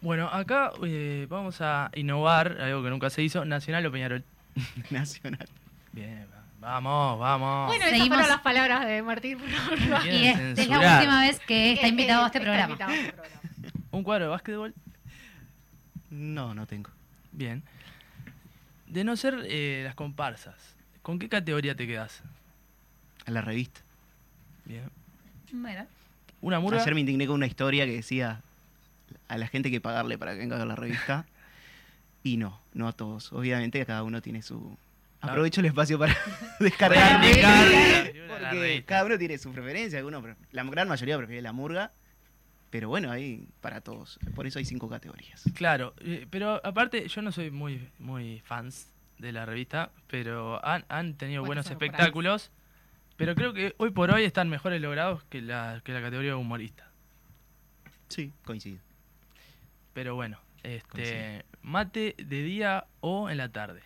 Bueno, acá eh, vamos a innovar, algo que nunca se hizo, Nacional o Peñarol. Nacional. Bien, va- vamos, vamos. Bueno, esas Seguimos- fueron las palabras de Martín Y es, es la última vez que está invitado a este programa. invitado a este programa. ¿Un cuadro de básquetbol? No, no tengo. Bien. De no ser eh, las comparsas, ¿con qué categoría te quedas? A la revista. Bien. Bueno, ¿Una murga? Ayer me indigné con una historia que decía a la gente hay que pagarle para que venga a ver la revista. Y no, no a todos. Obviamente cada uno tiene su... Aprovecho el espacio para descargarme. Porque cada uno tiene su preferencia. Alguno, la gran mayoría prefiere la murga. Pero bueno, hay para todos. Por eso hay cinco categorías. Claro, eh, pero aparte yo no soy muy, muy fans de la revista, pero han, han tenido Bueno, buenos espectáculos, pero creo que hoy por hoy están mejores logrados que la, que la categoría de humorista. Sí, coincido. Pero bueno, este Coincido. mate de día o en la tarde.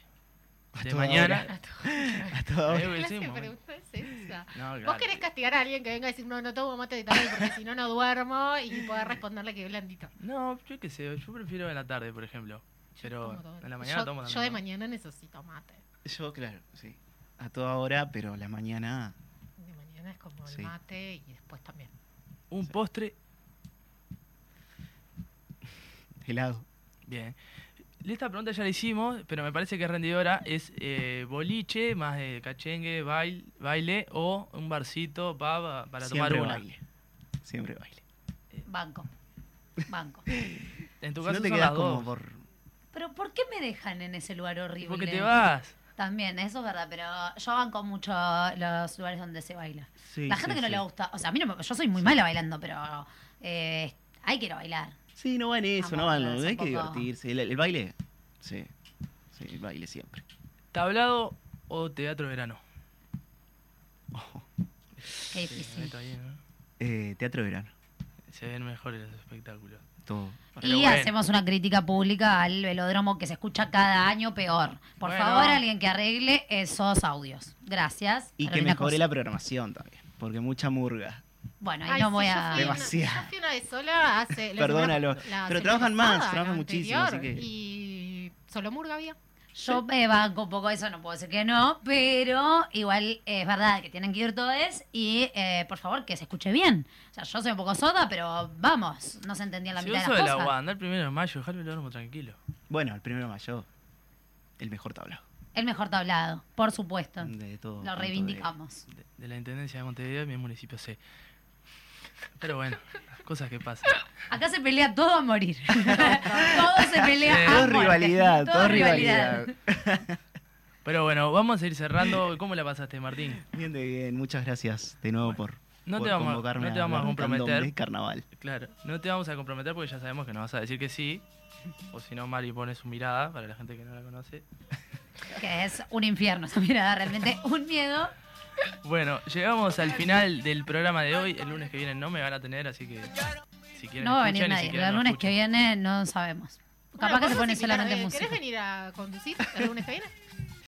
A De toda mañana. hora. A toda hora. ¿Qué clase pregunta es esa? No, Vos claro. querés castigar a alguien que venga a decir, no, no tomo mate de tarde porque si no, no duermo y poder responderle que blandito. No, yo qué sé, yo prefiero en la tarde, por ejemplo. Pero en la mañana yo, tomo yo de mañana necesito mate. Yo, claro, sí. A toda hora, pero la mañana... De mañana es como Sí. el mate y después también. Un postre, Helado. bien. Esta pregunta ya la hicimos, pero me parece que es rendidora. Es eh, boliche, más de cachengue, baile, baile o un barcito pub para Siempre tomar una. baile. Siempre baile. banco. Banco. En tu Si caso no te son quedas las como por... Pero ¿por qué me dejan en ese lugar horrible? Porque te vas. También, eso es verdad, pero yo banco mucho los lugares donde se baila. Sí, La gente sí, que no sí. le gusta, o sea, a mí no me- yo soy muy mala bailando, pero eh, hay que ir a bailar. Sí, no va en eso, Vamos, no va en es lo... un Hay que poco- divertirse. El, el baile... Sí. Sí, el baile siempre. ¿Tablado o teatro de verano? Qué difícil. meto ahí, ¿no? Eh, teatro de verano. Se ven mejores los espectáculos. Y bueno. hacemos una crítica pública al velódromo que se escucha cada año peor. Por Bueno. favor, alguien que arregle esos audios. Gracias. Y que mejore Cosa. la programación también. Porque mucha murga. Bueno, ahí Ay, no sí, voy yo a... Demasiado. yo fui una vez sola hace... Perdónalo. la Pero trabajan más, trabajan muchísimo, así anterior, que- Y solo murga había. Yo me banco un poco eso, no puedo decir que no, pero igual es verdad que tienen que ir todos y eh, por favor que se escuche bien. O sea, yo soy un poco soda, pero vamos, no se entendía la Si mitad vos de las de la cosas. El primero de mayo, dejar el velódromo tranquilo. Bueno, el primero de mayo. El mejor tablado. El mejor tablado, por supuesto. De todo. Lo reivindicamos. De, de la Intendencia de Montevideo y mi municipio C. Pero bueno, cosas que pasan. Acá se pelea todo a morir. todo se pelea Sí. a Todo muerte. rivalidad, Todo todo rivalidad. Pero bueno, vamos a ir cerrando. ¿Cómo la pasaste, Martín? Bien, de bien. Muchas gracias de nuevo por, No por te vamos, convocarme no te vamos a comprometer. carnaval. Claro, no te vamos a comprometer porque ya sabemos que nos vas a decir que sí. O si no, Mari pone su mirada para la gente que no la conoce. Que es un infierno esa mirada, realmente un miedo. Bueno, llegamos al final del programa de hoy. El lunes que viene no me van a tener, así que si quieren No va a venir nadie. si el no lunes que viene no sabemos. Capaz Bueno, que se pone solamente eh, música. ¿Querés venir a conducir el lunes que viene?